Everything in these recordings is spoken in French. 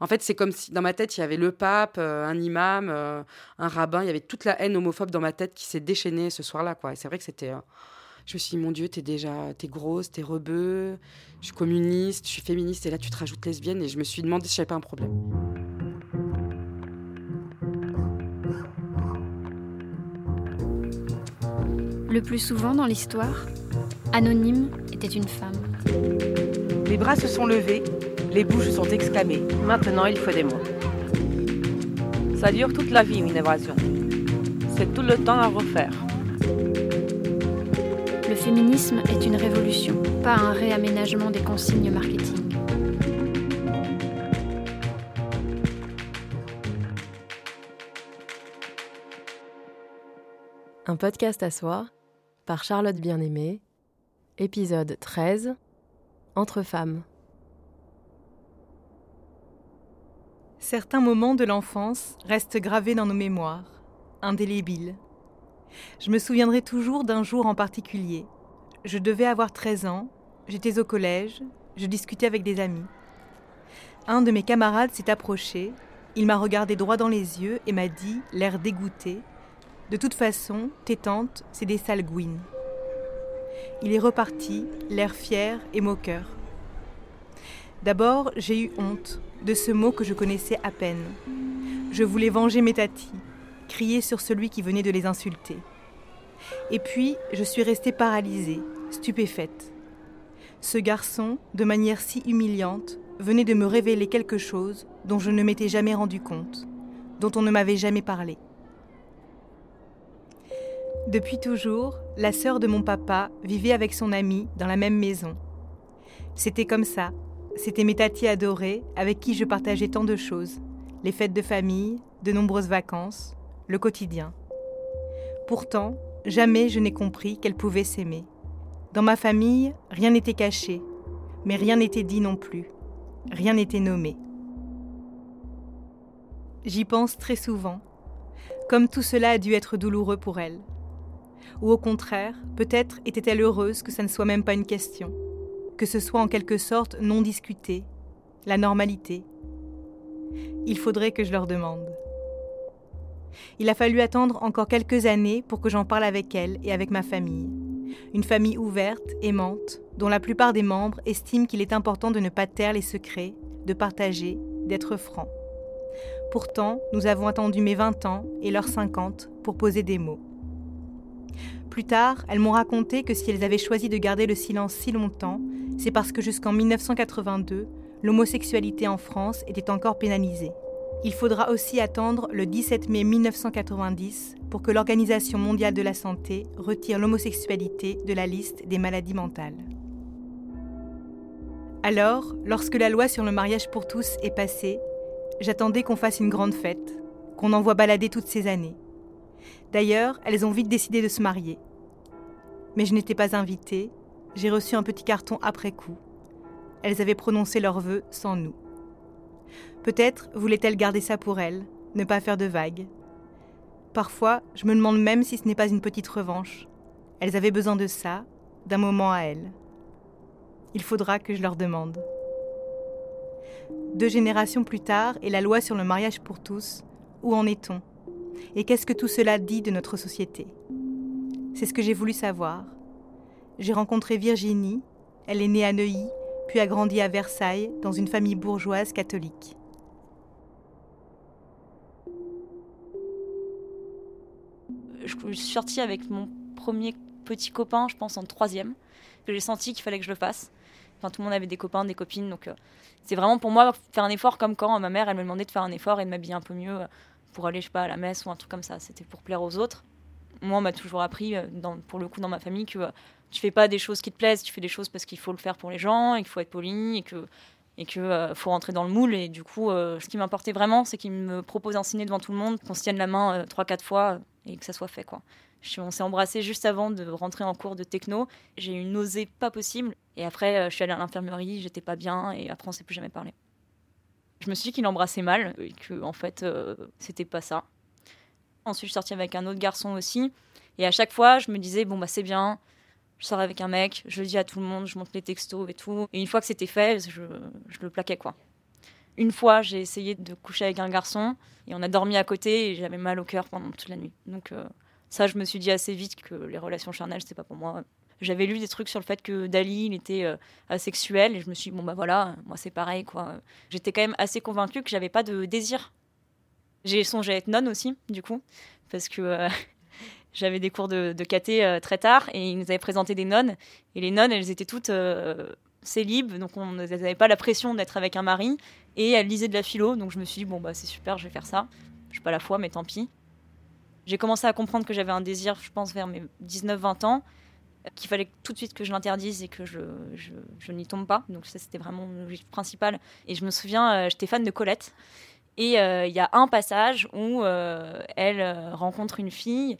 En fait, c'est comme si dans ma tête, il y avait le pape, euh, un imam, euh, un rabbin. Il y avait toute la haine homophobe dans ma tête qui s'est déchaînée ce soir-là. Quoi. Et c'est vrai que c'était. Euh, je me suis dit, mon Dieu, t'es déjà. T'es grosse, t'es rebeu, je suis communiste, je suis féministe, et là, tu te rajoutes lesbienne. Et je me suis demandé si j'avais pas un problème. Le plus souvent dans l'histoire, Anonyme était une femme. Les bras se sont levés, les bouches sont exclamées. Maintenant, il faut des mots. Ça dure toute la vie, une évasion. C'est tout le temps à refaire. Le féminisme est une révolution, pas un réaménagement des consignes marketing. Un podcast à soi par Charlotte Bien-Aimée, épisode 13 Entre femmes. Certains moments de l'enfance restent gravés dans nos mémoires, indélébiles. Je me souviendrai toujours d'un jour en particulier. Je devais avoir 13 ans, j'étais au collège, je discutais avec des amis. Un de mes camarades s'est approché, il m'a regardé droit dans les yeux et m'a dit, l'air dégoûté, de toute façon, tes tantes, c'est des salgouines. Il est reparti, l'air fier et moqueur. D'abord, j'ai eu honte de ce mot que je connaissais à peine. Je voulais venger mes tatis, crier sur celui qui venait de les insulter. Et puis, je suis restée paralysée, stupéfaite. Ce garçon, de manière si humiliante, venait de me révéler quelque chose dont je ne m'étais jamais rendu compte, dont on ne m'avait jamais parlé. Depuis toujours, la sœur de mon papa vivait avec son amie dans la même maison. C'était comme ça. C'était mes tatis adorés avec qui je partageais tant de choses. Les fêtes de famille, de nombreuses vacances, le quotidien. Pourtant, jamais je n'ai compris qu'elles pouvaient s'aimer. Dans ma famille, rien n'était caché, mais rien n'était dit non plus. Rien n'était nommé. J'y pense très souvent. Comme tout cela a dû être douloureux pour elle. Ou au contraire, peut-être était-elle heureuse que ça ne soit même pas une question, que ce soit en quelque sorte non discuté, la normalité. Il faudrait que je leur demande. Il a fallu attendre encore quelques années pour que j'en parle avec elle et avec ma famille. Une famille ouverte, aimante, dont la plupart des membres estiment qu'il est important de ne pas taire les secrets, de partager, d'être franc. Pourtant, nous avons attendu mes 20 ans et leurs 50 pour poser des mots. Plus tard, elles m'ont raconté que si elles avaient choisi de garder le silence si longtemps, c'est parce que jusqu'en 1982, l'homosexualité en France était encore pénalisée. Il faudra aussi attendre le 17 mai 1990 pour que l'Organisation mondiale de la santé retire l'homosexualité de la liste des maladies mentales. Alors, lorsque la loi sur le mariage pour tous est passée, j'attendais qu'on fasse une grande fête, qu'on envoie balader toutes ces années. D'ailleurs, elles ont vite décidé de se marier mais je n'étais pas invitée. J'ai reçu un petit carton après coup. Elles avaient prononcé leurs vœux sans nous. Peut-être voulaient-elles garder ça pour elles, ne pas faire de vagues. Parfois, je me demande même si ce n'est pas une petite revanche. Elles avaient besoin de ça, d'un moment à elles. Il faudra que je leur demande. Deux générations plus tard, et la loi sur le mariage pour tous, où en est-on? Et qu'est-ce que tout cela dit de notre société? C'est ce que j'ai voulu savoir. J'ai rencontré Virginie, elle est née à Neuilly, puis a grandi à Versailles dans une famille bourgeoise catholique. Je suis sortie avec mon premier petit copain, je pense en troisième, j'ai senti qu'il fallait que je le fasse. Enfin, tout le monde avait des copains, des copines, donc euh, c'est vraiment pour moi faire un effort comme quand ma mère elle me demandait de faire un effort et de m'habiller un peu mieux pour aller je sais pas à la messe ou un truc comme ça. C'était pour plaire aux autres moi, on m'a toujours appris, euh, pour le coup, dans ma famille, que euh, tu fais pas des choses qui te plaisent, tu fais des choses parce qu'il faut le faire pour les gens, et qu'il faut être poli, et que et qu'il euh, faut rentrer dans le moule. Et du coup, ce qui m'importait vraiment, c'est qu'il me propose un devant tout le monde, qu'on se tienne la main trois, quatre fois et que ça soit fait. quoi. on s'est embrassé juste avant de rentrer en cours de techno. J'ai eu une nausée pas possible. Et après, je suis allée à l'infirmerie, j'étais pas bien, et après, on s'est plus jamais parlé. Je me suis dit qu'il embrassait mal, et que en fait, c'était pas ça. Ensuite, je suis sortie avec un autre garçon aussi. Et à chaque fois, je me disais, bon, bah, c'est bien, je sors avec un mec, je le dis à tout le monde, je monte les textos et tout. Et une fois que c'était fait, je, le plaquais, quoi. une fois, j'ai essayé de coucher avec un garçon et on a dormi à côté et j'avais mal au cœur pendant toute la nuit. Donc ça, je me suis dit assez vite que les relations charnelles, c'était pas pour moi. J'avais lu des trucs sur le fait que Dali, il était euh, asexuel, et je me suis dit, bon, bah voilà, moi c'est pareil, quoi. J'étais quand même assez convaincue que j'avais pas de désir. J'ai songé à être nonne aussi, du coup, parce que euh, j'avais des cours de, de caté euh, très tard, et ils nous avaient présenté des nonnes, et les nonnes, elles étaient toutes célibes, donc on n'avait pas la pression d'être avec un mari, et elles lisaient de la philo, donc je me suis dit, bon, bah c'est super, je vais faire ça. Je pas la foi, mais tant pis. J'ai commencé à comprendre que j'avais un désir, je pense, vers mes 19-20 ans, qu'il fallait tout de suite que je l'interdise et que je, je, n'y tombe pas. Donc ça, c'était vraiment mon objectif principal. Et je me souviens, euh, j'étais fan de Colette. Et euh, il y a un passage où euh, elle rencontre une fille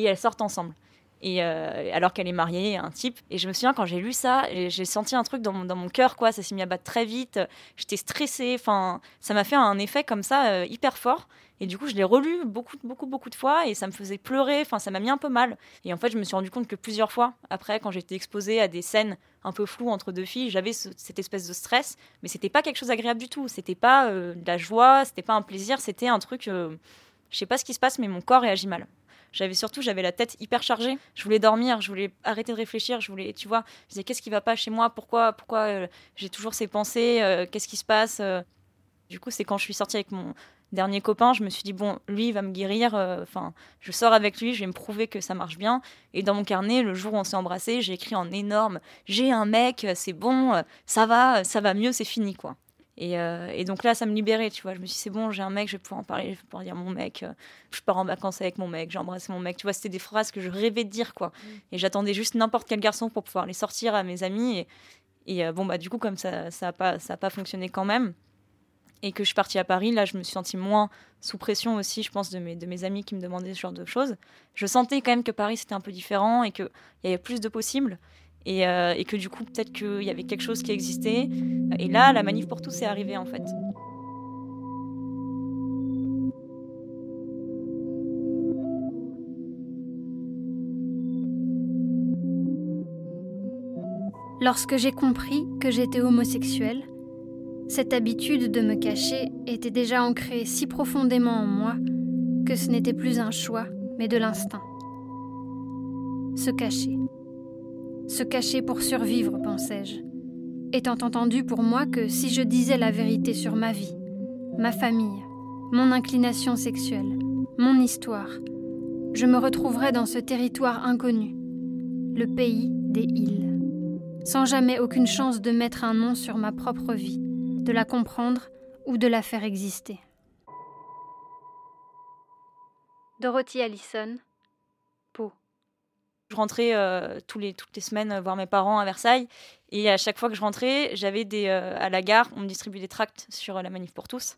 et elles sortent ensemble. Et alors qu'elle est mariée à un type. Et je me souviens quand j'ai lu ça, j'ai senti un truc dans mon, cœur, quoi. Ça s'est mis à battre très vite. J'étais stressée. Enfin, ça m'a fait un effet comme ça hyper fort. Et du coup, je l'ai relu beaucoup, beaucoup, beaucoup de fois et ça me faisait pleurer. Enfin, ça m'a mis un peu mal. Et en fait, je me suis rendu compte que plusieurs fois, après, quand j'étais exposée à des scènes un peu floues entre deux filles, j'avais cette espèce de stress. Mais c'était pas quelque chose d'agréable du tout. C'était pas euh, de la joie, c'était pas un plaisir, c'était un truc. Euh, je sais pas ce qui se passe, mais mon corps réagit mal. J'avais surtout, j'avais la tête hyper chargée. Je voulais dormir, je voulais arrêter de réfléchir, je voulais, tu vois, je disais qu'est-ce qui va pas chez moi, pourquoi, pourquoi euh, j'ai toujours ces pensées, qu'est-ce qui se passe. Du coup, c'est quand je suis sortie avec mon, dernier copain, je me suis dit, bon, lui, il va me guérir. Euh, enfin, je sors avec lui, je vais me prouver que ça marche bien. Et dans mon carnet, le jour où on s'est embrassé, j'ai écrit en énorme J'ai un mec, c'est bon, ça va, ça va mieux, c'est fini, quoi. Et, euh, et, donc là, ça me libérait, tu vois. Je me suis dit, c'est bon, j'ai un mec, je vais pouvoir en parler, je vais pouvoir dire mon mec, euh, je pars en vacances avec mon mec, j'ai embrassé mon mec. Tu vois, c'était des phrases que je rêvais de dire, quoi. Mm. Et j'attendais juste n'importe quel garçon pour pouvoir les sortir à mes amis. Et, et bon, bah, du coup, comme ça n'a ça pas, ça a pas fonctionné quand même, et que je suis partie à Paris, là, je me suis sentie moins sous pression aussi, je pense, de mes, de mes amis qui me demandaient ce genre de choses. Je sentais quand même que Paris, c'était un peu différent et qu'il y avait plus de possibles. Et, euh, et que du coup, peut-être qu'il y avait quelque chose qui existait. Et là, la manif pour tous est arrivée, en fait. Lorsque j'ai compris que j'étais homosexuelle, cette habitude de me cacher était déjà ancrée si profondément en moi que ce n'était plus un choix, mais de l'instinct. Se cacher. Se cacher pour survivre, pensais-je, étant entendu pour moi que si je disais la vérité sur ma vie, ma famille, mon inclination sexuelle, mon histoire, je me retrouverais dans ce territoire inconnu, le pays des îles, sans jamais aucune chance de mettre un nom sur ma propre vie de la comprendre ou de la faire exister. Dorothy Allison. Je rentrais euh, toutes les semaines voir mes parents à Versailles et à chaque fois que je rentrais, j'avais des euh, à la gare, on me distribuait des tracts sur la manif pour tous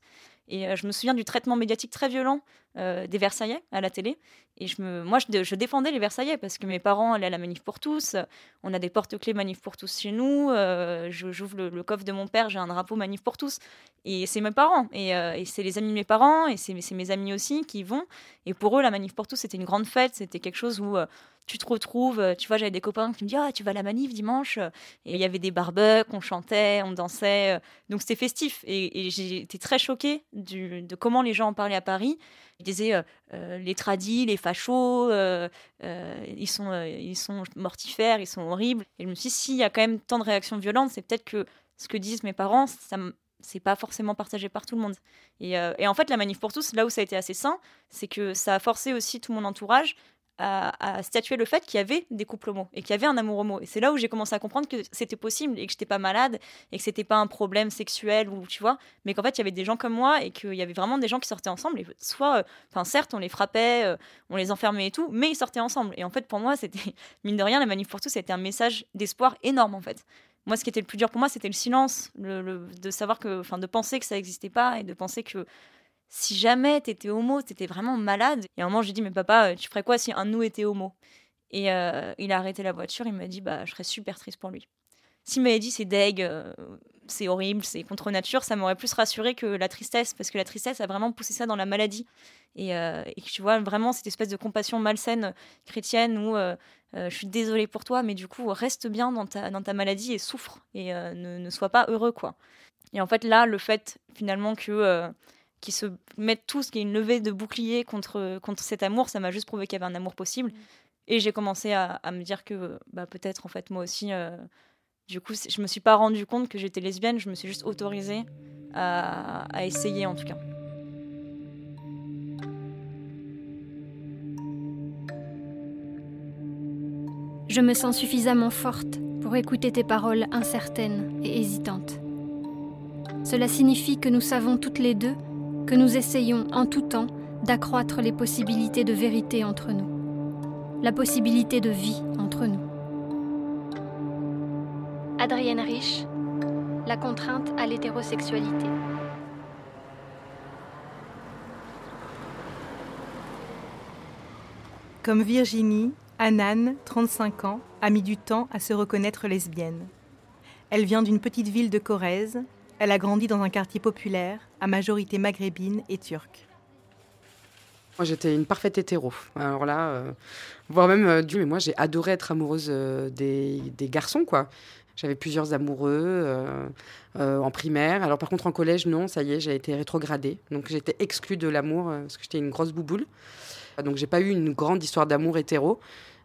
et euh, je me souviens du traitement médiatique très violent euh, des Versaillais à la télé. Et je me, moi, je, défendais les Versaillais parce que mes parents allaient à la manif pour tous. On a des porte-clés manif pour tous chez nous. Euh, j'ouvre le, coffre de mon père, j'ai un drapeau manif pour tous. Et c'est mes parents. Et, et c'est les amis de mes parents. Et c'est mes amis aussi qui vont. Et pour eux, la manif pour tous, c'était une grande fête. C'était quelque chose où tu te retrouves. Tu vois, j'avais des copains qui me disaient Ah, tu vas à la manif dimanche. Et il y avait des barbecues, on chantait, on dansait. Donc c'était festif. Et, et j'étais très choquée de comment les gens en parlaient à Paris. Ils disaient euh, euh, les tradis, les fachos, euh, ils, sont, ils sont mortifères, ils sont horribles. Et je me suis dit, s'il y a quand même tant de réactions violentes, c'est peut-être que ce que disent mes parents, ça c'est pas forcément partagé par tout le monde. Et, et, en fait, la manif pour tous, là où ça a été assez sain, c'est que ça a forcé aussi tout mon entourage à, statuer le fait qu'il y avait des couples homo et qu'il y avait un amour homo. Et c'est là où j'ai commencé à comprendre que c'était possible et que j'étais pas malade et que c'était pas un problème sexuel ou tu vois, mais qu'en fait il y avait des gens comme moi et qu'il y avait vraiment des gens qui sortaient ensemble. Et soit, euh, enfin certes, on les frappait, euh, on les enfermait et tout, mais ils sortaient ensemble. Et en fait, pour moi, c'était mine de rien, la manif pour tous, c'était un message d'espoir énorme en fait. Moi, ce qui était le plus dur pour moi, c'était le silence, le, de savoir que, enfin, de penser que ça n'existait pas et de penser que si jamais t'étais homo, t'étais vraiment malade. Et à un moment, j'ai dit, mais papa, tu ferais quoi si un de nous était homo? Et euh, il a arrêté la voiture, il m'a dit, bah, je serais super triste pour lui. S'il m'avait dit, c'est deg, euh, c'est horrible, c'est contre nature, ça m'aurait plus rassuré que la tristesse, parce que la tristesse a vraiment poussé ça dans la maladie. Et, euh, et tu vois, vraiment, cette espèce de compassion malsaine chrétienne où je suis désolée pour toi, mais du coup, reste bien dans ta, dans ta maladie et souffre, et ne, ne sois pas heureux, quoi. Et en fait, là, le fait finalement que qu'ils se mettent tous, qu'il y ait une levée de bouclier contre, contre cet amour, ça m'a juste prouvé qu'il y avait un amour possible. Et j'ai commencé à, à, me dire que bah, peut-être, en fait, moi aussi, euh, du coup, je me suis pas rendu compte que j'étais lesbienne, je me suis juste autorisée à, à essayer en tout cas. Je me sens suffisamment forte pour écouter tes paroles incertaines et hésitantes. Cela signifie que nous savons toutes les deux que nous essayons en tout temps d'accroître les possibilités de vérité entre nous, la possibilité de vie entre nous. Adrienne Rich, la contrainte à l'hétérosexualité. Comme Virginie, Anan, 35 ans, a mis du temps à se reconnaître lesbienne. Elle vient d'une petite ville de Corrèze. Elle a grandi dans un quartier populaire, à majorité maghrébine et turque. Moi, j'étais une parfaite hétéro. Alors là, euh, voire même euh, mais moi, j'ai adoré être amoureuse euh, des, des, garçons, quoi. J'avais plusieurs amoureux euh, en primaire. Alors par contre, en collège, non, ça y est, j'ai été rétrogradée. Donc j'étais exclue de l'amour parce que j'étais une grosse bouboule. Donc j'ai pas eu une grande histoire d'amour hétéro.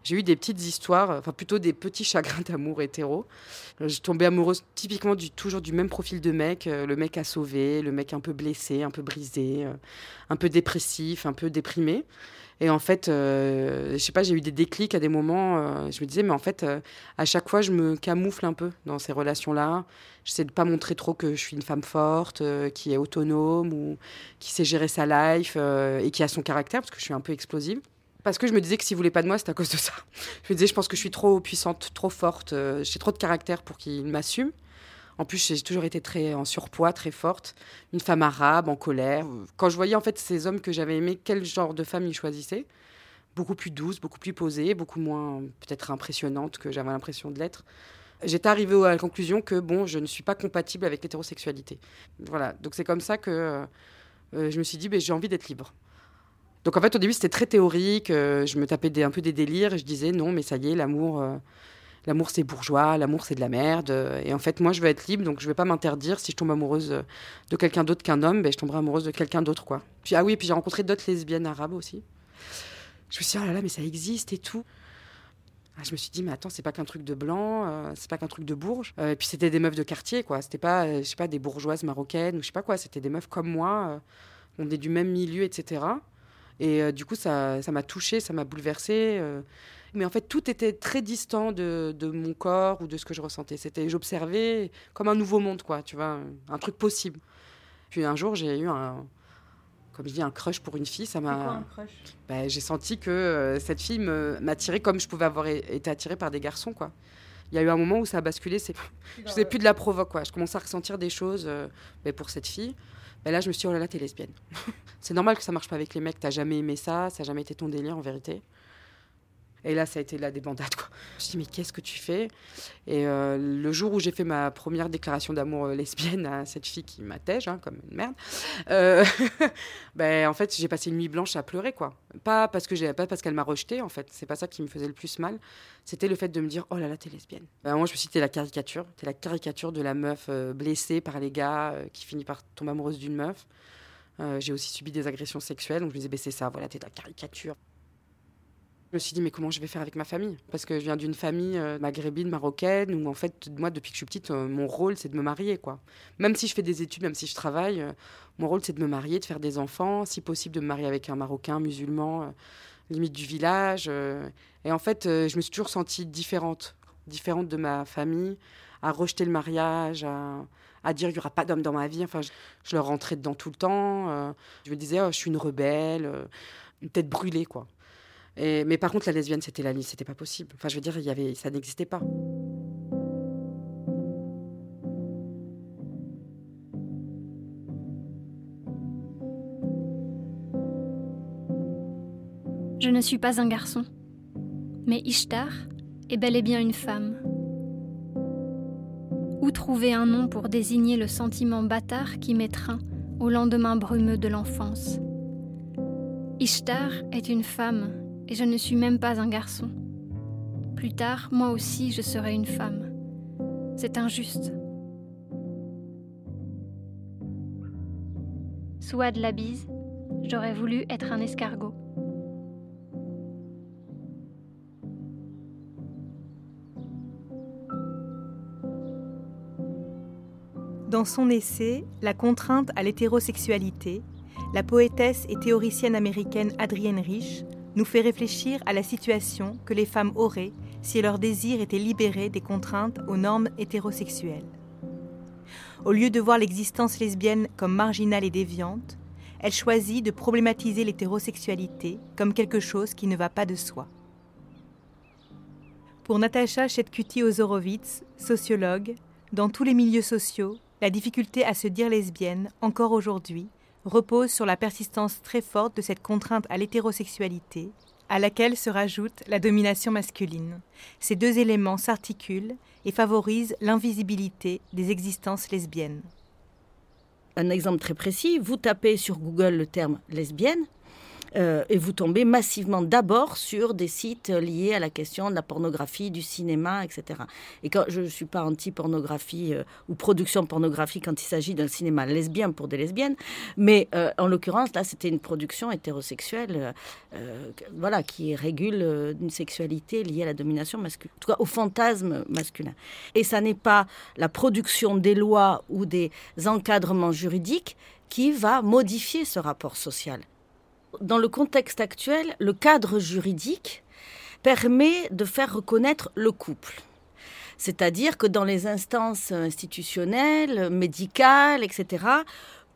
J'ai eu des petites histoires, enfin plutôt des petits chagrins d'amour hétéro. Je tombais amoureuse typiquement du, toujours du même profil de mec, euh, le mec à sauver, le mec un peu blessé, un peu brisé, euh, un peu dépressif, un peu déprimé. Et en fait, euh, je sais pas, j'ai eu des déclics à des moments. Euh, je me disais, mais en fait, euh, à chaque fois, je me camoufle un peu dans ces relations-là. J'essaie de pas montrer trop que je suis une femme forte, euh, qui est autonome ou qui sait gérer sa life euh, et qui a son caractère, parce que je suis un peu explosive. Parce que je me disais que s'il voulait pas de moi, c'est à cause de ça. Je me disais, je pense que je suis trop puissante, trop forte, euh, j'ai trop de caractère pour qu'il m'assume. En plus, j'ai toujours été très en surpoids, très forte. Une femme arabe, en colère. Quand je voyais en fait ces hommes que j'avais aimés, quel genre de femme ils choisissaient Beaucoup plus douce, beaucoup plus posée, beaucoup moins peut-être impressionnante que j'avais l'impression de l'être. J'étais arrivée à la conclusion que bon, je ne suis pas compatible avec l'hétérosexualité. Voilà, donc c'est comme ça que euh, je me suis dit, ben, j'ai envie d'être libre. Donc en fait, au début, c'était très théorique. Euh, je me tapais un peu des délires et je disais non, mais ça y est, l'amour, euh, l'amour c'est bourgeois, l'amour c'est de la merde. Et en fait, moi, je veux être libre, donc je vais pas m'interdire. Si je tombe amoureuse de quelqu'un d'autre qu'un homme, ben, je tomberai amoureuse de quelqu'un d'autre, quoi. Puis ah oui, puis j'ai rencontré d'autres lesbiennes arabes aussi. Je me suis dit oh là là, mais ça existe et tout. Ah, je me suis dit, mais attends, c'est pas qu'un truc de blanc, euh, c'est pas qu'un truc de bourge. Euh, et puis c'était des meufs de quartier, quoi. C'était pas, euh, je sais pas, des bourgeoises marocaines ou je sais pas quoi. C'était des meufs comme moi, on est du même milieu, etc. Et euh, du coup, ça m'a touchée, ça m'a bouleversée. Euh. Mais en fait, tout était très distant de, de, mon corps ou de ce que je ressentais. C'était, j'observais comme un nouveau monde, quoi, tu vois, un, truc possible. Puis un jour, j'ai eu un, comme je dis, un crush pour une fille. Ça m'a. Ben, j'ai senti que euh, cette fille m'attirait comme je pouvais avoir été attirée par des garçons, quoi. Il y a eu un moment où ça a basculé. C'est, je faisais plus de la provoque, quoi. Je commençais à ressentir des choses ben, pour cette fille. Ben là, je me suis dit, oh là là, t'es lesbienne. c'est normal que ça marche pas avec les mecs. T'as jamais aimé ça, ça n'a jamais été ton délire en vérité. Et là, ça a été la débandade. Quoi. Je me suis dit, mais qu'est-ce que tu fais? Et euh, le jour où j'ai fait ma première déclaration d'amour lesbienne à cette fille qui m'attège, hein, comme une merde, euh, ben, en fait, j'ai passé une nuit blanche à pleurer. quoi. Pas parce que j'ai, pas parce qu'elle m'a rejetée, en fait. C'est pas ça qui me faisait le plus mal. C'était le fait de me dire, oh là là, t'es lesbienne. Ben, moi, je me suis dit, t'es la caricature. T'es la caricature de la meuf euh, blessée par les gars euh, qui finit par tomber amoureuse d'une meuf. Euh, j'ai aussi subi des agressions sexuelles, donc je me disais, ben, c'est ça, voilà, t'es la caricature. Je me suis dit, mais comment je vais faire avec ma famille? Parce que je viens d'une famille euh, maghrébine, marocaine, où en fait, moi, depuis que je suis petite, euh, mon rôle, c'est de me marier, quoi. Même si je fais des études, même si je travaille, euh, mon rôle, c'est de me marier, de faire des enfants, si possible, de me marier avec un Marocain, musulman, limite du village. et en fait, je me suis toujours sentie différente, différente de ma famille, à rejeter le mariage, à, dire qu'il n'y aura pas d'homme dans ma vie. Enfin, je, je leur rentrais dedans tout le temps. je me disais, oh, je suis une rebelle, une tête brûlée, quoi. Mais par contre, la lesbienne, c'était la liste, c'était pas possible. Enfin, je veux dire, il y avait, ça n'existait pas. Je ne suis pas un garçon, mais Ishtar est bel et bien une femme. Où trouver un nom pour désigner le sentiment bâtard qui m'étreint au lendemain brumeux de l'enfance? Ishtar est une femme et je ne suis même pas un garçon. Plus tard, moi aussi, je serai une femme. C'est injuste. Souad la bise, j'aurais voulu être un escargot. Dans son essai La contrainte à l'hétérosexualité, la poétesse et théoricienne américaine Adrienne Rich nous fait réfléchir à la situation que les femmes auraient si leur désir était libéré des contraintes aux normes hétérosexuelles. Au lieu de voir l'existence lesbienne comme marginale et déviante, elle choisit de problématiser l'hétérosexualité comme quelque chose qui ne va pas de soi. Pour Natacha Chetkuti-Ozorowitz, sociologue, dans tous les milieux sociaux, la difficulté à se dire lesbienne, encore aujourd'hui, repose sur la persistance très forte de cette contrainte à l'hétérosexualité, à laquelle se rajoute la domination masculine. Ces deux éléments s'articulent et favorisent l'invisibilité des existences lesbiennes. Un exemple très précis, vous tapez sur Google le terme lesbienne, et vous tombez massivement d'abord sur des sites liés à la question de la pornographie, du cinéma, etc. Et quand je ne suis pas anti-pornographie euh, ou production pornographique quand il s'agit d'un cinéma lesbien pour des lesbiennes, mais euh, en l'occurrence, là, c'était une production hétérosexuelle voilà, qui régule une sexualité liée à la domination masculine, en tout cas au fantasme masculin. Et ça n'est pas la production des lois ou des encadrements juridiques qui va modifier ce rapport social dans le contexte actuel, le cadre juridique permet de faire reconnaître le couple. C'est-à-dire que dans les instances institutionnelles, médicales, etc.,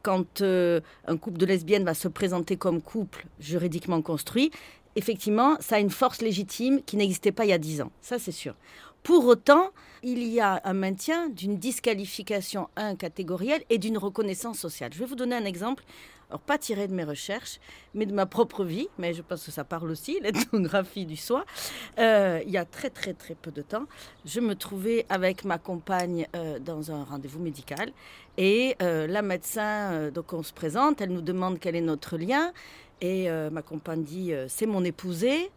quand euh, un couple de lesbiennes va se présenter comme couple juridiquement construit, effectivement, ça a une force légitime qui n'existait pas il y a dix ans. Ça, c'est sûr. Pour autant, il y a un maintien d'une disqualification un catégorielle et d'une reconnaissance sociale. Je vais vous donner un exemple alors pas tiré de mes recherches, mais de ma propre vie, mais je pense que ça parle aussi, l'ethnographie du soi. Euh, il y a très très très peu de temps, je me trouvais avec ma compagne euh, dans un rendez-vous médical et euh, la médecin, donc on se présente, elle nous demande quel est notre lien et ma compagne dit c'est mon épousé.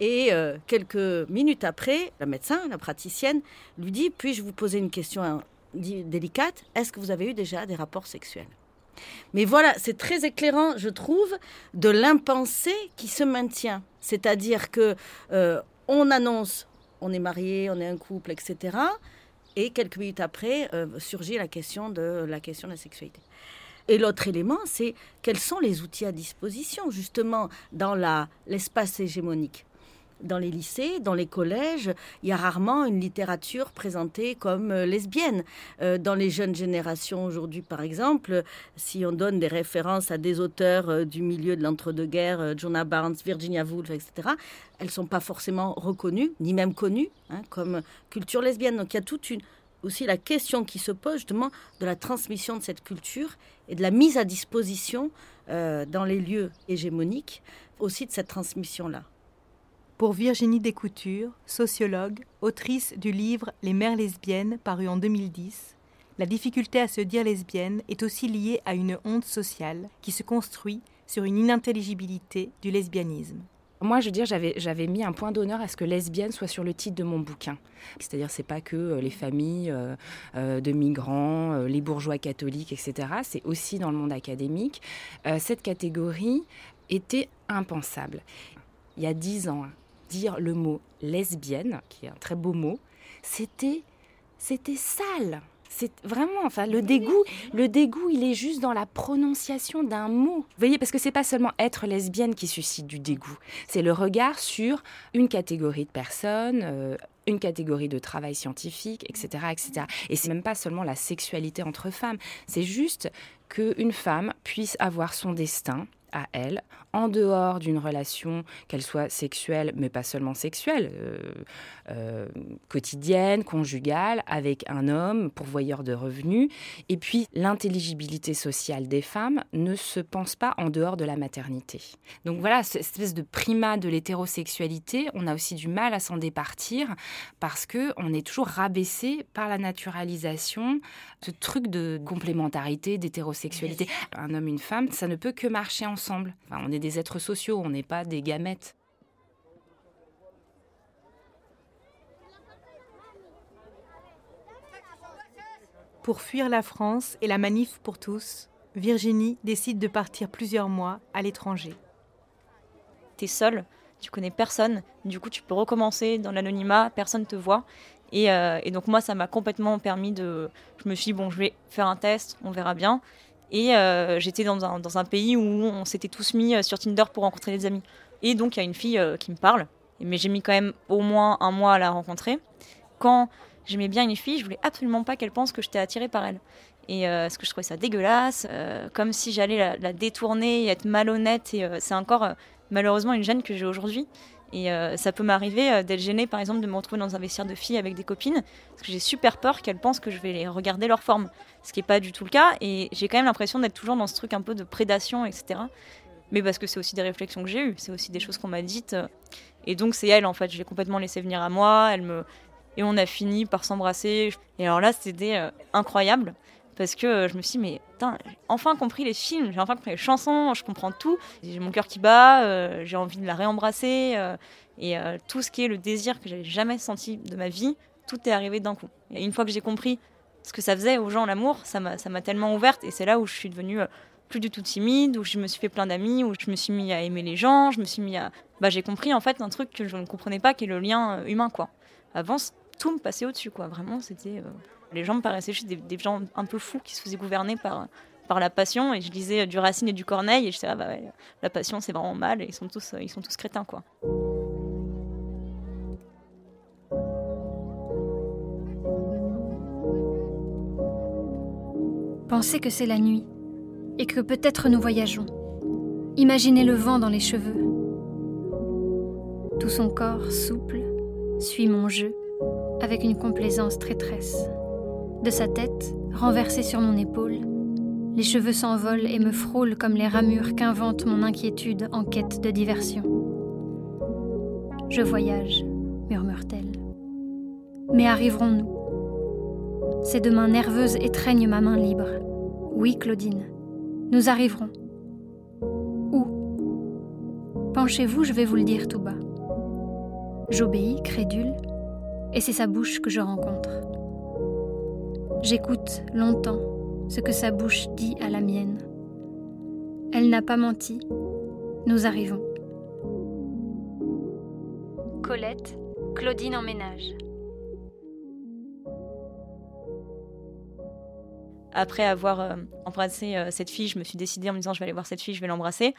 Et quelques minutes après, la médecin, la praticienne, lui dit Puis-je vous poser une question délicate? Est-ce que vous avez eu déjà des rapports sexuels? Mais voilà, c'est très éclairant, je trouve, de l'impensé qui se maintient. C'est-à-dire que euh, on annonce, on est marié, on est un couple, etc. Et quelques minutes après, euh, surgit la question de la question de la sexualité. Et l'autre élément, c'est quels sont les outils à disposition, justement, dans l'espace hégémonique? Dans les lycées, dans les collèges, il y a rarement une littérature présentée comme euh, lesbienne. Euh, dans les jeunes générations aujourd'hui, par exemple, si on donne des références à des auteurs euh, du milieu de l'entre-deux-guerres, Jonah Barnes, Virginia Woolf, etc., elles ne sont pas forcément reconnues, ni même connues, hein, comme culture lesbienne. Donc il y a toute une, aussi la question qui se pose justement de la transmission de cette culture et de la mise à disposition dans les lieux hégémoniques aussi de cette transmission-là. Pour Virginie Descoutures, sociologue, autrice du livre Les mères lesbiennes, paru en 2010, la difficulté à se dire lesbienne est aussi liée à une honte sociale qui se construit sur une inintelligibilité du lesbianisme. Moi, je veux dire, j'avais, mis un point d'honneur à ce que lesbienne soit sur le titre de mon bouquin. C'est-à-dire, c'est pas que euh, les familles euh, euh, de migrants, les bourgeois catholiques, etc. C'est aussi dans le monde académique. cette catégorie était impensable. Il y a dix ans, dire le mot lesbienne, qui est un très beau mot, c'était c'était sale. C'est vraiment, enfin, le dégoût, le dégoût, il est juste dans la prononciation d'un mot. Vous voyez, parce que c'est pas seulement être lesbienne qui suscite du dégoût, c'est le regard sur une catégorie de personnes, euh, une catégorie de travail scientifique, etc., etc. Et c'est même pas seulement la sexualité entre femmes, c'est juste qu'une femme puisse avoir son destin à elle, en dehors d'une relation, qu'elle soit sexuelle, mais pas seulement sexuelle, euh, euh, quotidienne, conjugale, avec un homme, pourvoyeur de revenus. Et puis, l'intelligibilité sociale des femmes ne se pense pas en dehors de la maternité. Donc voilà, cette espèce de primat de l'hétérosexualité, on a aussi du mal à s'en départir parce que on est toujours rabaissé par la naturalisation, ce truc de complémentarité, d'hétérosexualité. Un homme, une femme, ça ne peut que marcher ensemble on est des êtres sociaux, on n'est pas des gamètes. Pour fuir la France et la manif pour tous, Virginie décide de partir plusieurs mois à l'étranger. T'es seule, tu connais personne, du coup tu peux recommencer dans l'anonymat, personne te voit. Et, euh, et donc moi ça m'a complètement permis de... Je me suis dit bon je vais faire un test, on verra bien. Et euh, j'étais dans un, dans un, pays où on s'était tous mis euh, sur Tinder pour rencontrer des amis. Et donc il y a une fille qui me parle, mais j'ai mis quand même au moins un mois à la rencontrer. Quand j'aimais bien une fille, je voulais absolument pas qu'elle pense que j'étais attirée par elle. Et euh, ce que je trouvais ça dégueulasse, comme si j'allais la, détourner et être malhonnête. Et c'est encore malheureusement une gêne que j'ai aujourd'hui. Et ça peut m'arriver d'être gênée, par exemple, de me retrouver dans un vestiaire de filles avec des copines, parce que j'ai super peur qu'elles pensent que je vais les regarder leur forme, ce qui n'est pas du tout le cas. Et j'ai quand même l'impression d'être toujours dans ce truc un peu de prédation, etc. Mais parce que c'est aussi des réflexions que j'ai eues, c'est aussi des choses qu'on m'a dites. Et donc c'est elle, en fait, je l'ai complètement laissé venir à moi. Elle me et on a fini par s'embrasser. Et alors là, c'était incroyable parce que euh, je me suis dit, mais j'ai enfin compris les films, j'ai enfin compris les chansons, je comprends tout. J'ai mon cœur qui bat, euh, j'ai envie de la réembrasser. Euh, et tout ce qui est le désir que j'avais jamais senti de ma vie, tout est arrivé d'un coup. Et une fois que j'ai compris ce que ça faisait aux gens, l'amour, ça m'a tellement ouverte. Et c'est là où je suis devenue plus du tout timide, où je me suis fait plein d'amis, où je me suis mis à aimer les gens, je me suis mis à... Bah, j'ai compris en fait un truc que je ne comprenais pas, qui est le lien humain, quoi. Avant, tout me passait au-dessus, quoi. Vraiment, c'était... Les gens me paraissaient juste des, gens un peu fous qui se faisaient gouverner par, la passion. Et je lisais du Racine et du Corneille et je disais, ah bah la passion c'est vraiment mal et ils sont tous, ils sont tous crétins quoi. Pensez que c'est la nuit et que peut-être nous voyageons. Imaginez le vent dans les cheveux. Tout son corps souple suit mon jeu avec une complaisance traîtresse. De sa tête, renversée sur mon épaule, les cheveux s'envolent et me frôlent comme les ramures qu'invente mon inquiétude en quête de diversion. Je voyage, murmure-t-elle. Mais arriverons-nous? Ses deux mains nerveuses étreignent ma main libre. Oui, Claudine, nous arriverons. Où? Penchez-vous, je vais vous le dire tout bas. J'obéis, crédule, et c'est sa bouche que je rencontre. J'écoute longtemps ce que sa bouche dit à la mienne. Elle n'a pas menti. Nous arrivons. Colette, Claudine en ménage. Après avoir euh, embrassé euh, cette fille, je me suis décidée en me disant je vais aller voir cette fille, je vais l'embrasser.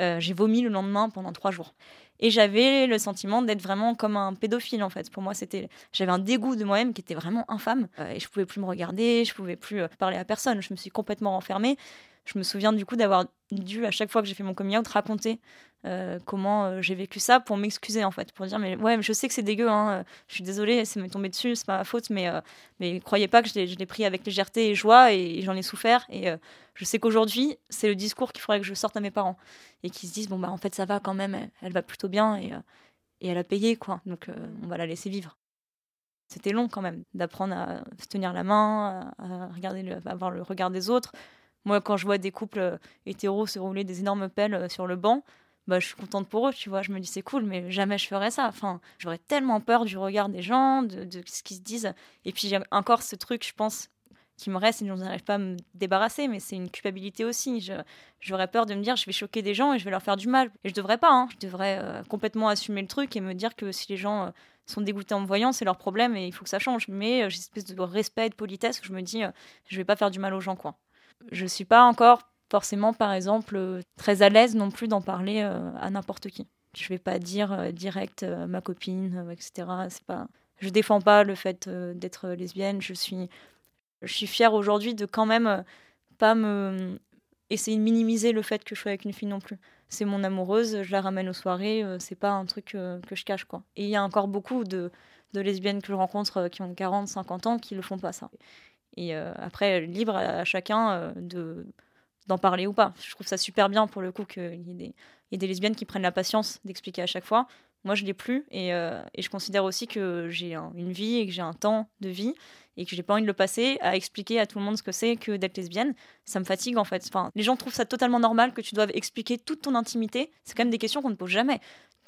Euh, j'ai vomi le lendemain pendant trois jours. Et j'avais le sentiment d'être vraiment comme un pédophile en fait. Pour moi, c'était, j'avais un dégoût de moi-même qui était vraiment infâme. Et je pouvais plus me regarder, je pouvais plus parler à personne. Je me suis complètement renfermée. Je me souviens du coup d'avoir dû à chaque fois que j'ai fait mon coming out raconter euh, comment j'ai vécu ça pour m'excuser en fait, pour dire mais ouais, je sais que c'est dégueu, hein, je suis désolée, c'est m'est tombé dessus, c'est pas ma faute, mais mais croyez pas que je l'ai pris avec légèreté et joie et, j'en ai souffert et je sais qu'aujourd'hui c'est le discours qu'il faudrait que je sorte à mes parents et qu'ils se disent bon bah en fait ça va quand même, elle, va plutôt bien et, et elle a payé quoi, donc on va la laisser vivre. C'était long quand même d'apprendre à se tenir la main, à, regarder à avoir le regard des autres, moi, quand je vois des couples euh, hétéros se rouler des énormes pelles euh, sur le banc, bah, je suis contente pour eux, tu vois. Je me dis, c'est cool, mais jamais je ferais ça. Enfin, j'aurais tellement peur du regard des gens, de, ce qu'ils se disent. Et puis, j'ai encore ce truc, je pense, qui me reste et dont je n'arrive pas à me débarrasser, mais c'est une culpabilité aussi. J'aurais peur de me dire, je vais choquer des gens et je vais leur faire du mal. Et je devrais pas, hein. je devrais euh, complètement assumer le truc et me dire que si les gens sont dégoûtés en me voyant, c'est leur problème et il faut que ça change. Mais j'ai une espèce de respect et de politesse que je me dis, je vais pas faire du mal aux gens, quoi je suis pas encore forcément, par exemple, très à l'aise non plus d'en parler euh, à n'importe qui. Je vais pas dire euh, direct euh, ma copine, etc. C'est pas. Je défends pas le fait d'être lesbienne. Je suis, je suis fière aujourd'hui de quand même pas me essayer de minimiser le fait que je sois avec une fille non plus. C'est mon amoureuse, je la ramène aux soirées, c'est pas un truc que je cache quoi. Et il y a encore beaucoup de, de lesbiennes que je rencontre qui ont 40, 50 ans qui le font pas ça. Et euh, après, libre à, chacun euh, de d'en parler ou pas. Je trouve ça super bien pour le coup qu'il y, ait des, lesbiennes qui prennent la patience d'expliquer à chaque fois. Moi, je l'ai plus et, euh, et, je considère aussi que j'ai une vie et que j'ai un temps de vie et que j'ai pas envie de le passer à expliquer à tout le monde ce que c'est que d'être lesbienne. Ça me fatigue en fait. Enfin, les gens trouvent ça totalement normal que tu doives expliquer toute ton intimité. C'est quand même des questions qu'on ne pose jamais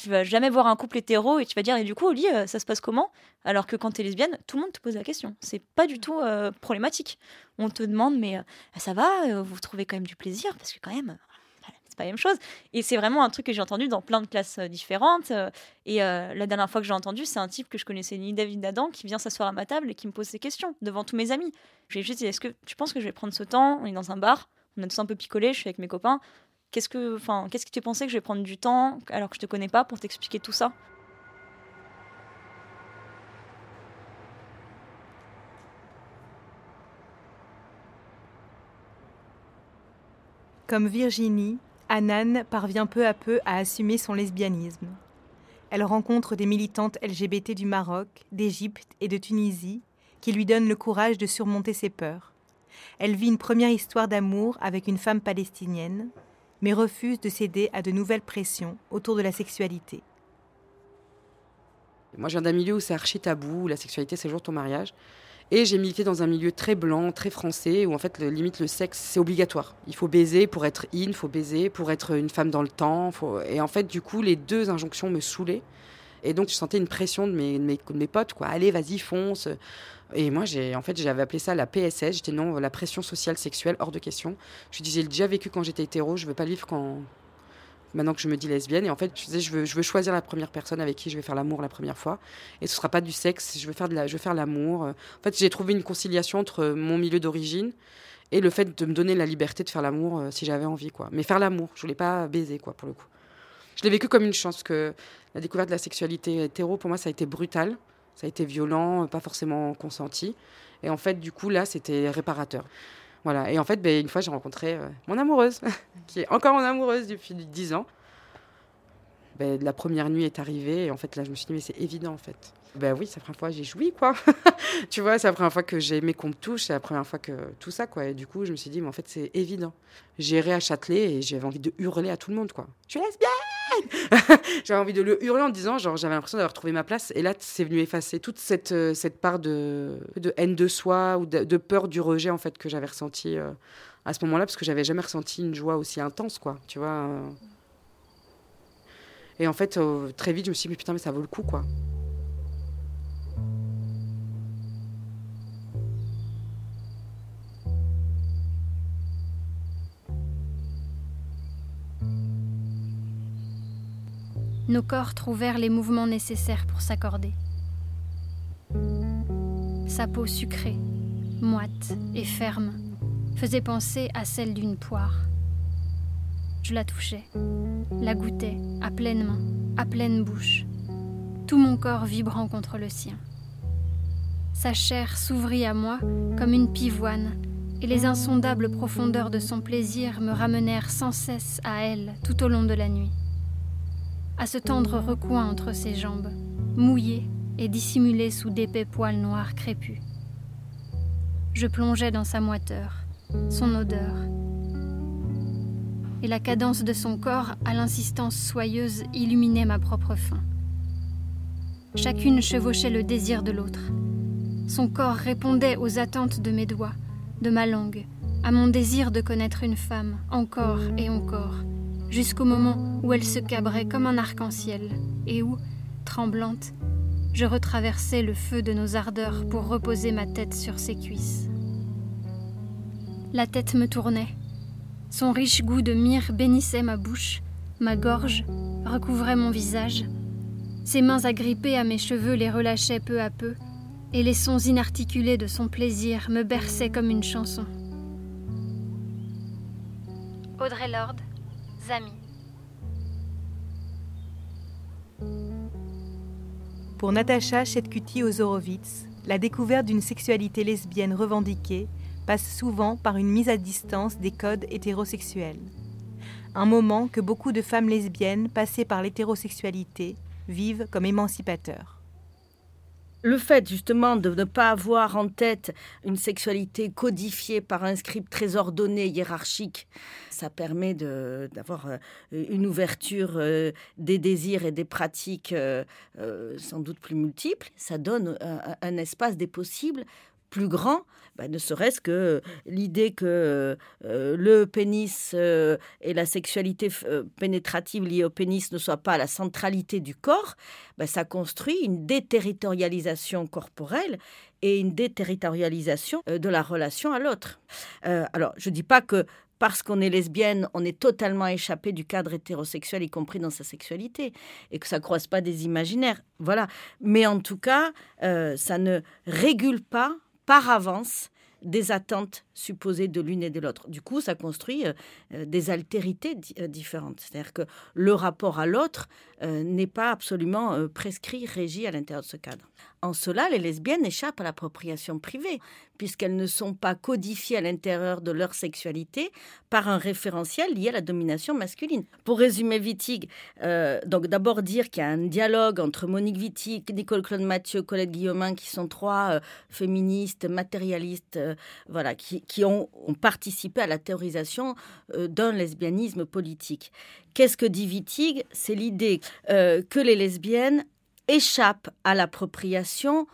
tu vas jamais voir un couple hétéro et tu vas dire et du coup au lit ça se passe comment? Alors que quand tu es lesbienne tout le monde te pose la question c'est pas du tout problématique on te demande mais ça va? Vous trouvez quand même du plaisir? Parce que quand même c'est pas la même chose. Et c'est vraiment un truc que j'ai entendu dans plein de classes euh, différentes. Euh, et euh, la dernière fois que j'ai entendu, c'est un type que je connaissais ni David Adam qui vient s'asseoir à ma table et qui me pose ces questions devant tous mes amis. Je lui ai juste dit Est-ce que tu penses que je vais prendre ce temps? On est dans un bar, on a tous un peu picolé, je suis avec mes copains. Qu'est-ce que, tu pensais que je vais prendre du temps alors que je te connais pas pour t'expliquer tout ça? Comme Virginie, Anan parvient peu à peu à assumer son lesbianisme. Elle rencontre des militantes LGBT du Maroc, d'Égypte et de Tunisie qui lui donnent le courage de surmonter ses peurs. Elle vit une première histoire d'amour avec une femme palestinienne, mais refuse de céder à de nouvelles pressions autour de la sexualité. Moi, je viens d'un milieu où c'est archi tabou, où la sexualité, c'est jour ton mariage. Et j'ai milité dans un milieu très blanc, très français, où en fait, le, limite, le sexe, c'est obligatoire. Il faut baiser pour être in, il faut baiser pour être une femme dans le temps. Et en fait, du coup, les deux injonctions me saoulaient. Et donc, je sentais une pression de mes, mes, mes potes, quoi. Allez, vas-y, fonce. Et moi, j'ai, en fait, j'avais appelé ça la PSS. J'étais non, la pression sociale sexuelle, hors de question. Je disais, j'ai déjà vécu quand j'étais hétéro, je veux pas vivre quand, maintenant que je me dis lesbienne. Et en fait, je disais, je veux, je veux choisir la première personne avec qui je vais faire l'amour la première fois. Et ce sera pas du sexe, je veux faire de je veux faire l'amour. En fait, j'ai trouvé une conciliation entre mon milieu d'origine et le fait de me donner la liberté de faire l'amour euh, si j'avais envie, quoi. Mais faire l'amour, je voulais pas baiser, quoi, pour le coup. Je l'ai vécu comme une chance, que la découverte de la sexualité hétéro, pour moi, ça a été brutal. Ça a été violent, pas forcément consenti. Et en fait, du coup, là, c'était réparateur. Voilà. Et en fait, ben, une fois, j'ai rencontré euh, mon amoureuse, qui est encore mon amoureuse depuis 10 ans. Ben, la première nuit est arrivée et en fait, là, je me suis dit, mais c'est évident en fait. Ben oui, c'est la première fois que j'ai joui, quoi. tu vois, c'est la première fois que j'ai aimé qu'on me touche, c'est la première fois que tout ça, quoi. Et du coup, je me suis dit, mais en fait, c'est évident. J'ai à Châtelet et j'avais envie de hurler à tout le monde, quoi. Je suis lesbienne j'avais envie de le hurler en disant, genre, j'avais l'impression d'avoir trouvé ma place. Et là, c'est venu effacer toute cette, euh, cette part de, de haine de soi ou de, peur du rejet, en fait, que j'avais ressenti euh, à ce moment-là, parce que j'avais jamais ressenti une joie aussi intense, quoi. Tu vois. Euh. Et en fait, très vite, je me suis dit, mais putain, mais ça vaut le coup, quoi. Nos corps trouvèrent les mouvements nécessaires pour s'accorder. Sa peau sucrée, moite et ferme faisait penser à celle d'une poire. Je la touchais, la goûtais à pleine main, à pleine bouche, tout mon corps vibrant contre le sien. Sa chair s'ouvrit à moi comme une pivoine, et les insondables profondeurs de son plaisir me ramenèrent sans cesse à elle tout au long de la nuit à ce tendre recoin entre ses jambes, mouillé et dissimulé sous d'épais poils noirs crépus. Je plongeais dans sa moiteur, son odeur, et la cadence de son corps à l'insistance soyeuse illuminait ma propre faim. Chacune chevauchait le désir de l'autre. Son corps répondait aux attentes de mes doigts, de ma langue, à mon désir de connaître une femme, encore et encore, jusqu'au moment où elle se cabrait comme un arc-en-ciel, et où, tremblante, je retraversais le feu de nos ardeurs pour reposer ma tête sur ses cuisses. La tête me tournait. Son riche goût de myrrhe bénissait ma bouche, ma gorge, recouvrait mon visage. Ses mains agrippées à mes cheveux les relâchaient peu à peu, et les sons inarticulés de son plaisir me berçaient comme une chanson. Audrey Lord, pour Natacha Chetkuti-Ozorowitz, la découverte d'une sexualité lesbienne revendiquée passe souvent par une mise à distance des codes hétérosexuels. Un moment que beaucoup de femmes lesbiennes passées par l'hétérosexualité vivent comme émancipateur le fait justement de ne pas avoir en tête une sexualité codifiée par un script très ordonné, hiérarchique, ça permet d'avoir euh, une ouverture euh, des désirs et des pratiques euh, sans doute plus multiples. Ça donne un, espace des possibles plus grand, bah, ne serait-ce que l'idée que euh, le pénis euh, et la sexualité euh, pénétrative liée au pénis ne soient pas à la centralité du corps, bah, ça construit une déterritorialisation corporelle et une déterritorialisation de la relation à l'autre. alors, je ne dis pas que parce qu'on est lesbienne, on est totalement échappé du cadre hétérosexuel, y compris dans sa sexualité, et que ça ne croise pas des imaginaires. Voilà. Mais en tout cas, ça ne régule pas par avance des attentes supposées de l'une et de l'autre. Du coup, ça construit euh, euh, des altérités euh, différentes. C'est-à-dire que le rapport à l'autre n'est pas absolument prescrit, régi à l'intérieur de ce cadre. En cela, les lesbiennes échappent à l'appropriation privée, puisqu'elles ne sont pas codifiées à l'intérieur de leur sexualité par un référentiel lié à la domination masculine. Pour résumer Wittig, donc d'abord dire qu'il y a un dialogue entre Monique Wittig, Nicole Claude Mathieu, Colette Guillaumin, qui sont trois féministes, matérialistes, voilà, qui, ont, ont, participé à la théorisation d'un lesbianisme politique. Qu'est-ce que dit Wittig? C'est l'idée que les lesbiennes échappe à l'appropriation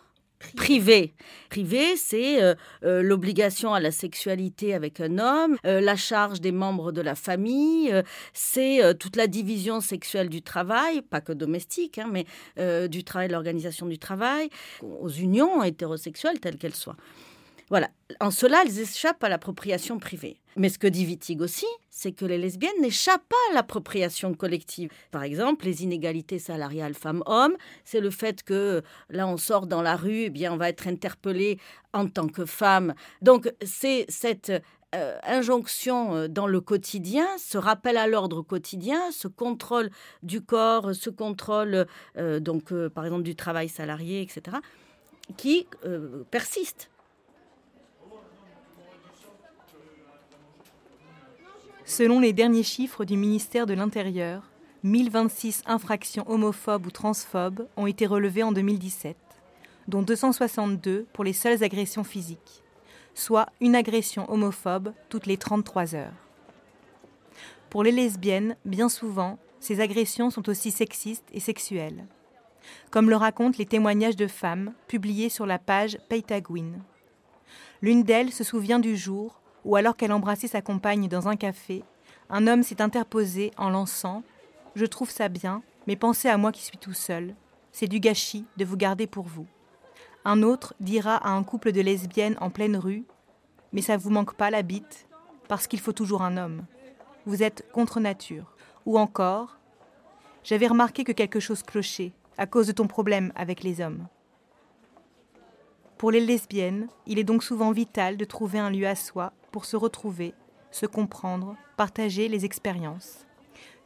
privée. Privée, c'est euh, euh, l'obligation à la sexualité avec un homme, euh, la charge des membres de la famille, c'est toute la division sexuelle du travail, pas que domestique, hein, mais du travail, l'organisation du travail, aux unions hétérosexuelles telles qu'elles soient. Voilà. En cela, elles échappent à l'appropriation privée. Mais ce que dit Wittig aussi, c'est que les lesbiennes n'échappent pas à l'appropriation collective. Par exemple, les inégalités salariales femmes-hommes, c'est le fait que là, on sort dans la rue, eh bien, on va être interpellé en tant que femme. Donc, c'est cette euh, injonction euh, dans le quotidien, ce rappel à l'ordre quotidien, ce contrôle du corps, ce contrôle, euh, donc, par exemple, du travail salarié, etc., qui persiste. Selon les derniers chiffres du ministère de l'Intérieur, 1026 infractions homophobes ou transphobes ont été relevées en 2017, dont 262 pour les seules agressions physiques, soit une agression homophobe toutes les 33 heures. Pour les lesbiennes, bien souvent, ces agressions sont aussi sexistes et sexuelles, comme le racontent les témoignages de femmes publiés sur la page Paytagwin. L'une d'elles se souvient du jour ou alors qu'elle embrassait sa compagne dans un café, un homme s'est interposé en lançant Je trouve ça bien, mais pensez à moi qui suis tout seul. C'est du gâchis de vous garder pour vous. Un autre dira à un couple de lesbiennes en pleine rue Mais ça vous manque pas la bite, parce qu'il faut toujours un homme. Vous êtes contre nature. Ou encore J'avais remarqué que quelque chose clochait, à cause de ton problème avec les hommes. Pour les lesbiennes, il est donc souvent vital de trouver un lieu à soi pour se retrouver, se comprendre, partager les expériences.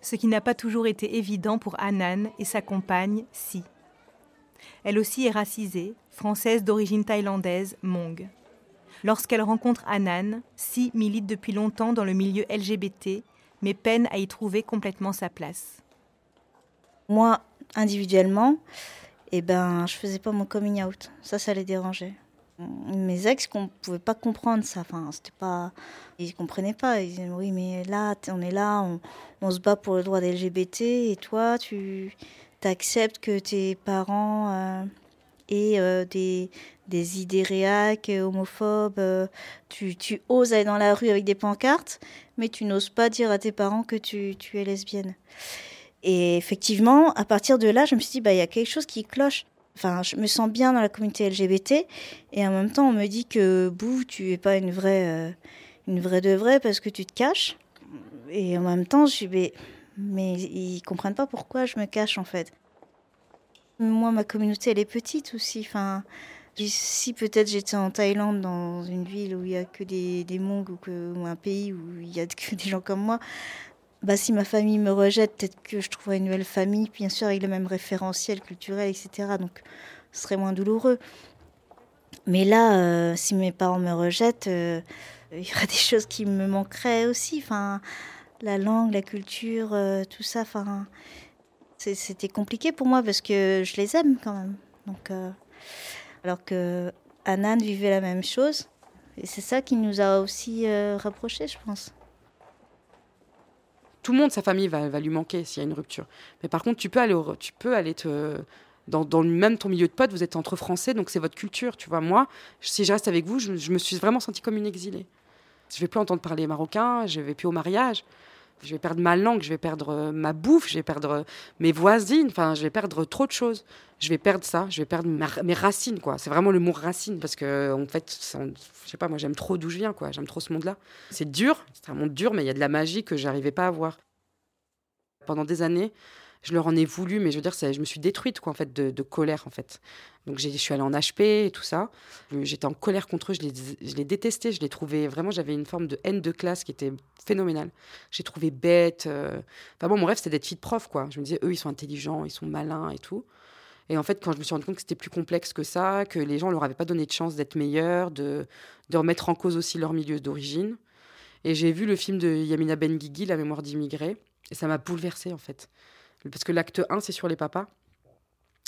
Ce qui n'a pas toujours été évident pour Anan et sa compagne Si. Elle aussi est racisée, française d'origine thaïlandaise, Mong. Lorsqu'elle rencontre Anan, Si milite depuis longtemps dans le milieu LGBT, mais peine à y trouver complètement sa place. Moi, individuellement, eh ben, je faisais pas mon coming out. Ça, ça les dérangeait mes ex ne pouvaient pas comprendre ça. Enfin, c'était pas, ils comprenaient pas. Ils disaient oui, mais là, on est là, on, se bat pour le droit des LGBT et toi, tu acceptes que tes parents euh, aient euh, des, des idées réac, homophobes. Euh, tu, tu, oses aller dans la rue avec des pancartes, mais tu n'oses pas dire à tes parents que tu, tu es lesbienne. Et effectivement, à partir de là, je me suis dit, bah, il y a quelque chose qui cloche. Enfin, je me sens bien dans la communauté LGBT et en même temps, on me dit que bouh, tu es pas une vraie, euh, une vraie de vraie parce que tu te caches. Et en même temps, je suis mais, ils comprennent pas pourquoi je me cache en fait. Moi, ma communauté, elle est petite aussi. Enfin, si peut-être j'étais en Thaïlande, dans une ville où il y a que des, des Mongs ou, que, ou un pays où il y a que des gens comme moi, bah, si ma famille me rejette, peut-être que je trouverai une nouvelle famille, bien sûr avec le même référentiel culturel, etc. Donc ce serait moins douloureux. Mais là, euh, si mes parents me rejettent, euh, il y aura des choses qui me manqueraient aussi. Enfin, la langue, la culture, euh, tout ça. Enfin, c'était compliqué pour moi parce que je les aime quand même. Donc, alors que Anan vivait la même chose. Et c'est ça qui nous a aussi rapprochés, je pense tout le monde, sa famille va, lui manquer s'il y a une rupture. Mais par contre, tu peux aller, tu peux aller te, dans, dans même ton milieu de potes, vous êtes entre Français, donc c'est votre culture, tu vois. Moi, si je reste avec vous, je, me suis vraiment sentie comme une exilée. Je vais plus entendre parler marocain, je vais plus au mariage je vais perdre ma langue, je vais perdre euh, ma bouffe, je vais perdre euh, mes voisines, enfin, je vais perdre trop de choses. Je vais perdre ça, je vais perdre mes racines, quoi. C'est vraiment le mot racine, parce que, en fait, je sais pas, moi, j'aime trop d'où je viens, quoi. J'aime trop ce monde-là. C'est dur, c'est un monde dur, mais il y a de la magie que j'arrivais pas à voir. Pendant des années, je leur en ai voulu, mais je veux dire, je me suis détruite, quoi, en fait, de, colère, en fait. Donc, je suis allée en HP et tout ça. J'étais en colère contre eux, je les, je les détestais, je les trouvais vraiment, j'avais une forme de haine de classe qui était phénoménale. J'ai trouvé bête. Euh, enfin, bon, mon rêve, c'était d'être fille de prof, quoi. Je me disais, eux, ils sont intelligents, ils sont malins et tout. Et en fait, quand je me suis rendu compte que c'était plus complexe que ça, que les gens ne leur avaient pas donné de chance d'être meilleurs, de, de remettre en cause aussi leur milieu d'origine. Et j'ai vu le film de Yamina Benguigui, La mémoire d'immigrés, et ça m'a bouleversée, en fait. Parce que l'acte 1, c'est sur les papas.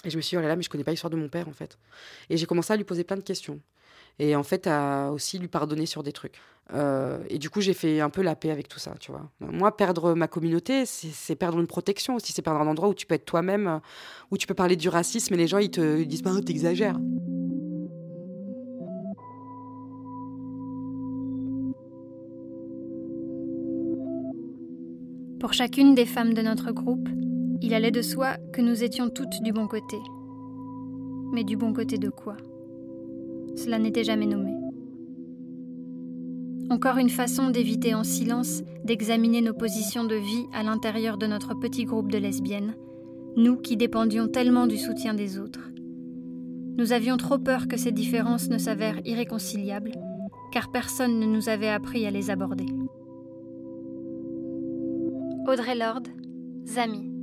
Et je me suis dit, oh là là, mais je connais pas l'histoire de mon père, en fait. Et j'ai commencé à lui poser plein de questions. Et en fait, à aussi lui pardonner sur des trucs. Euh, et du coup, j'ai fait un peu la paix avec tout ça, tu vois. Moi, perdre ma communauté, c'est perdre une protection aussi. C'est perdre un endroit où tu peux être toi-même, où tu peux parler du racisme et les gens, ils te disent, bah, t'exagères. Pour chacune des femmes de notre groupe, il allait de soi que nous étions toutes du bon côté. Mais du bon côté de quoi? Cela n'était jamais nommé. Encore une façon d'éviter en silence d'examiner nos positions de vie à l'intérieur de notre petit groupe de lesbiennes, nous qui dépendions tellement du soutien des autres. Nous avions trop peur que ces différences ne s'avèrent irréconciliables, car personne ne nous avait appris à les aborder. Audrey Lord, Zami.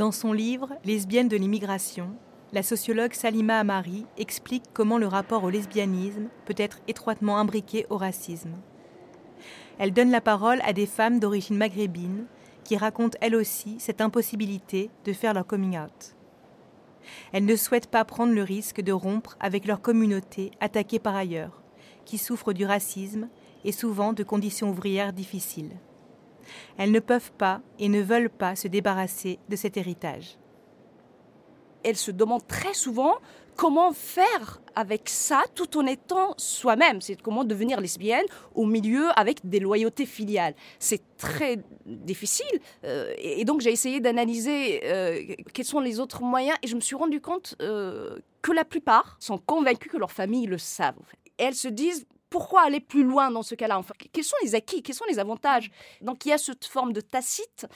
Dans son livre Lesbiennes de l'immigration, la sociologue Salima Amari explique comment le rapport au lesbianisme peut être étroitement imbriqué au racisme. Elle donne la parole à des femmes d'origine maghrébine qui racontent elles aussi cette impossibilité de faire leur coming out. Elles ne souhaitent pas prendre le risque de rompre avec leur communauté attaquée par ailleurs, qui souffre du racisme et souvent de conditions ouvrières difficiles. Elles ne peuvent pas et ne veulent pas se débarrasser de cet héritage. Elles se demandent très souvent comment faire avec ça tout en étant soi-même. C'est comment devenir lesbienne au milieu avec des loyautés filiales. C'est très difficile. Euh, et donc j'ai essayé d'analyser euh, quels sont les autres moyens et je me suis rendu compte euh, que la plupart sont convaincus que leur famille le savent. Et elles se disent pourquoi aller plus loin dans ce cas-là Quels sont les acquis Quels sont les avantages Donc il y a cette forme de tacite,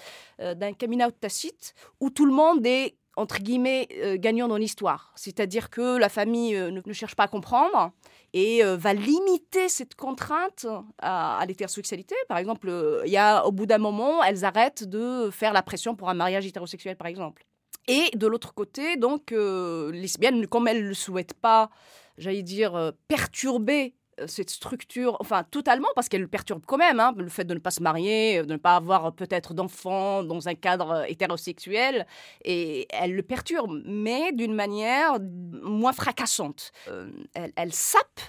euh, d'un coming out tacite, où tout le monde est entre guillemets euh, gagnant dans l'histoire. C'est-à-dire que la famille euh, ne, cherche pas à comprendre et va limiter cette contrainte à, l'hétérosexualité. Par exemple, il y a au bout d'un moment, elles arrêtent de faire la pression pour un mariage hétérosexuel, par exemple. Et de l'autre côté, donc, lesbiennes, comme elles ne le souhaitent pas, j'allais dire, perturber cette structure, enfin totalement, parce qu'elle le perturbe quand même, hein, le fait de ne pas se marier, de ne pas avoir peut-être d'enfants dans un cadre euh, hétérosexuel, et elle le perturbe, mais d'une manière moins fracassante. Euh, elle, sape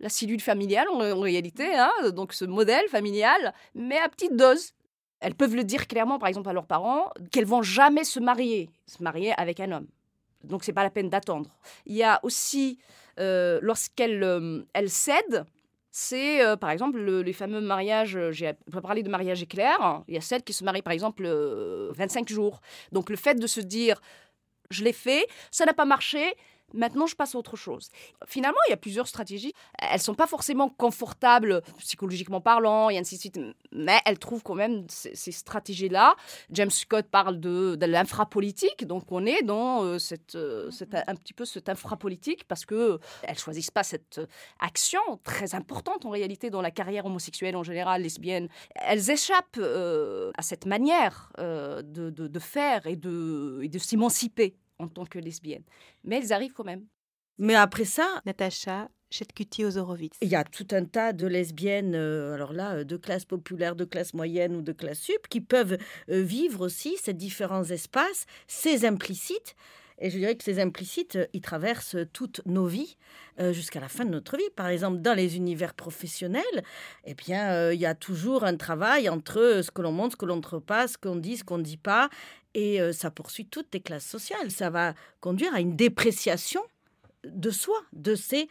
la cellule familiale en, réalité, hein, donc ce modèle familial, mais à petite dose. Elles peuvent le dire clairement, par exemple, à leurs parents, qu'elles vont jamais se marier, se marier avec un homme. Donc c'est pas la peine d'attendre. Il y a aussi euh, lorsqu'elle euh, elle cède, c'est euh, par exemple les fameux mariages, j'ai parlé de mariage éclair, il y a celles qui se marient par exemple 25 jours. Donc le fait de se dire, je l'ai fait, ça n'a pas marché, Maintenant, je passe à autre chose. Finalement, il y a plusieurs stratégies. Elles sont pas forcément confortables psychologiquement parlant, et ainsi de suite, mais elles trouvent quand même ces, stratégies-là. James Scott parle de, de l'infrapolitique, donc on est dans euh, euh, un petit peu cette infrapolitique parce que elles choisissent pas cette action très importante en réalité dans la carrière homosexuelle en général, lesbienne. Elles échappent euh, à cette manière de, faire et de s'émanciper en tant que lesbienne. Mais elles arrivent quand même. Mais après ça, Natacha Chetkuti-Ozorowitz. Il y a tout un tas de lesbiennes, euh, alors là, euh, de classe populaire, de classe moyenne ou de classe sup, qui peuvent euh, vivre aussi ces différents espaces, ces implicites, Et je dirais que ces implicites, ils traversent toutes nos vies euh, jusqu'à la fin de notre vie. Par exemple, dans les univers professionnels, eh bien, euh, il y a toujours un travail entre ce que l'on montre, ce que l'on ne montre pas, ce qu'on dit, ce qu'on ne dit pas. Et euh, ça poursuit toutes les classes sociales. Ça va conduire à une dépréciation de soi, de ses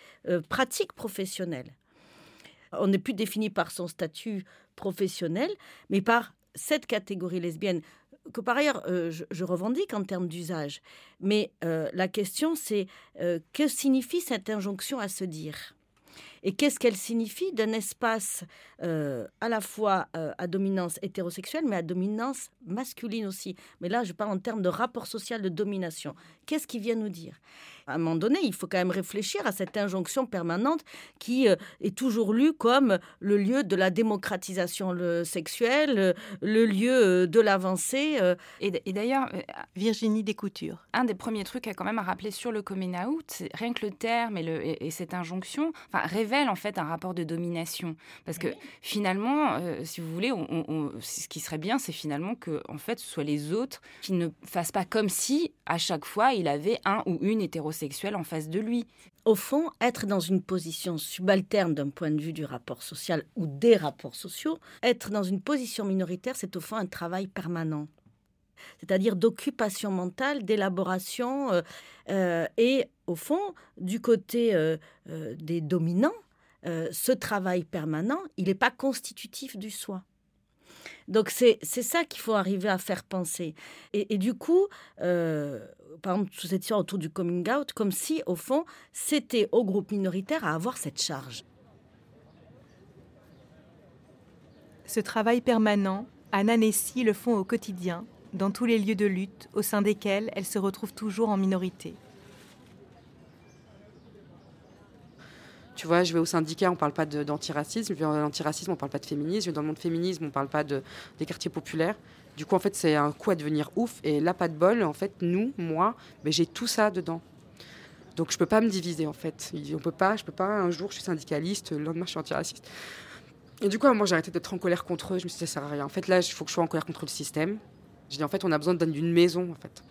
pratiques professionnelles. On n'est plus défini par son statut professionnel, mais par cette catégorie lesbienne que par ailleurs euh, je, revendique en termes d'usage. Mais euh, la question c'est euh, que signifie cette injonction à se dire? Et qu'est-ce qu'elle signifie d'un espace à la fois à dominance hétérosexuelle, mais à dominance masculine aussi? Mais là, je parle en termes de rapport social de domination. Qu'est-ce qu'il vient nous dire? À un moment donné, il faut quand même réfléchir à cette injonction permanente qui euh, est toujours lue comme le lieu de la démocratisation sexuelle, euh, le lieu euh, de l'avancée. Et, d'ailleurs, Virginie Descoutures. Un des premiers trucs à quand même à rappeler sur le coming out, rien que le terme et, le, et, cette injonction enfin, révèle en fait un rapport de domination. Parce que finalement, si vous voulez, on, ce qui serait bien, c'est finalement que en fait, ce soit les autres qui ne fassent pas comme si à chaque fois il avait un ou une hétérosexuelle sexuel en face de lui. Au fond, être dans une position subalterne d'un point de vue du rapport social ou des rapports sociaux, être dans une position minoritaire, c'est au fond un travail permanent c'est-à-dire d'occupation mentale, d'élaboration, euh, euh, et au fond, du côté euh, des dominants, ce travail permanent, il n'est pas constitutif du soi. Donc c'est ça qu'il faut arriver à faire penser. Et, du coup, euh, par exemple, sous cette histoire autour du coming out, comme si, au fond, c'était au groupe minoritaire à avoir cette charge. Ce travail permanent, Anna Nessie le font au quotidien, dans tous les lieux de lutte au sein desquels elles se retrouvent toujours en minorité. Tu vois, je vais au syndicat, on parle pas d'antiracisme. Je vais dans l'antiracisme, on parle pas de féminisme. Je vais dans le monde féminisme, on parle pas de, des quartiers populaires. Du coup, en fait, c'est un coup à devenir ouf. Et là, pas de bol, en fait, nous, moi, j'ai tout ça dedans. Donc, je peux pas me diviser, en fait. On peut pas, je peux pas. Un jour, je suis syndicaliste, le lendemain, je suis antiraciste. Et du coup, moi, j'ai arrêté d'être en colère contre eux. Je me suis dit, ça sert à rien. En fait, là, il faut que je sois en colère contre le système. J'ai dit, en fait, on a besoin d'une maison, en fait.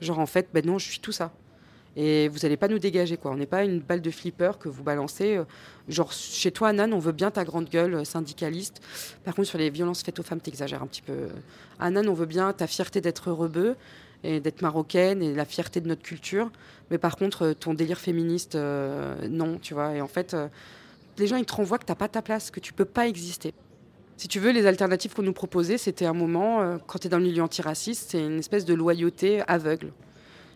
Genre, en fait, ben non, je suis tout ça et vous n'allez pas nous dégager quoi. On n'est pas une balle de flipper que vous balancez. Euh, genre chez toi, Anan, on veut bien ta grande gueule euh, syndicaliste. Par contre, sur les violences faites aux femmes, t'exagères un petit peu. Anan, on veut bien ta fierté d'être rebeu et d'être marocaine et la fierté de notre culture. Mais par contre, euh, ton délire féministe, non, tu vois. Et en fait, les gens, ils te renvoient que t'as pas ta place, que tu peux pas exister. Si tu veux, les alternatives qu'on nous proposait, c'était un moment, quand tu es dans le milieu antiraciste, c'est une espèce de loyauté aveugle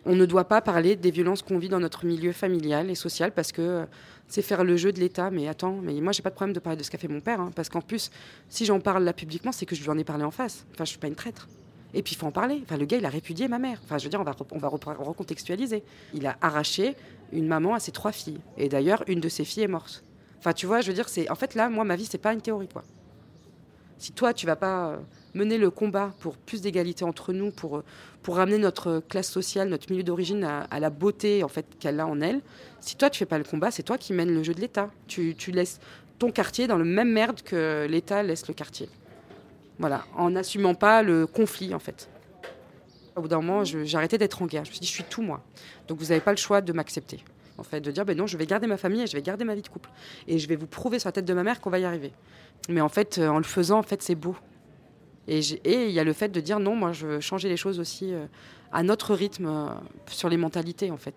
on ne doit pas parler des violences qu'on vit dans notre milieu familial et social parce que euh, c'est faire le jeu de l'État. Mais attends, mais moi j'ai pas de problème de parler de ce qu'a fait mon père, hein, parce qu'en plus, si j'en parle là publiquement, c'est que je lui en ai parlé en face. Enfin, je suis pas une traître. Et puis il faut en parler. Enfin, le gars, il a répudié ma mère. Enfin, je veux dire, on va, on va recontextualiser. Il a arraché une maman à ses trois filles. Et d'ailleurs, une de ses filles est morte. Enfin, tu vois, je veux dire, c'est en fait là, moi, ma vie, c'est pas une théorie, quoi. Si toi, tu vas pas euh, mener le combat pour plus d'égalité entre nous, pour, euh, pour ramener notre classe sociale, notre milieu d'origine à, la beauté en fait qu'elle a en elle. Si toi tu fais pas le combat, c'est toi qui mènes le jeu de l'État. Tu, tu, laisses ton quartier dans le même merde que l'État laisse le quartier. Voilà, en n'assumant pas le conflit en fait. Au bout d'un moment, arrêté d'être en guerre. Je me suis dit, je suis tout moi. Donc vous n'avez pas le choix de m'accepter. En fait, de dire, ben non, je vais garder ma famille et je vais garder ma vie de couple. Et je vais vous prouver sur la tête de ma mère qu'on va y arriver. Mais en fait, en le faisant, en fait, c'est beau. Et il y a le fait de dire non, moi je veux changer les choses aussi euh, à notre rythme euh, sur les mentalités en fait.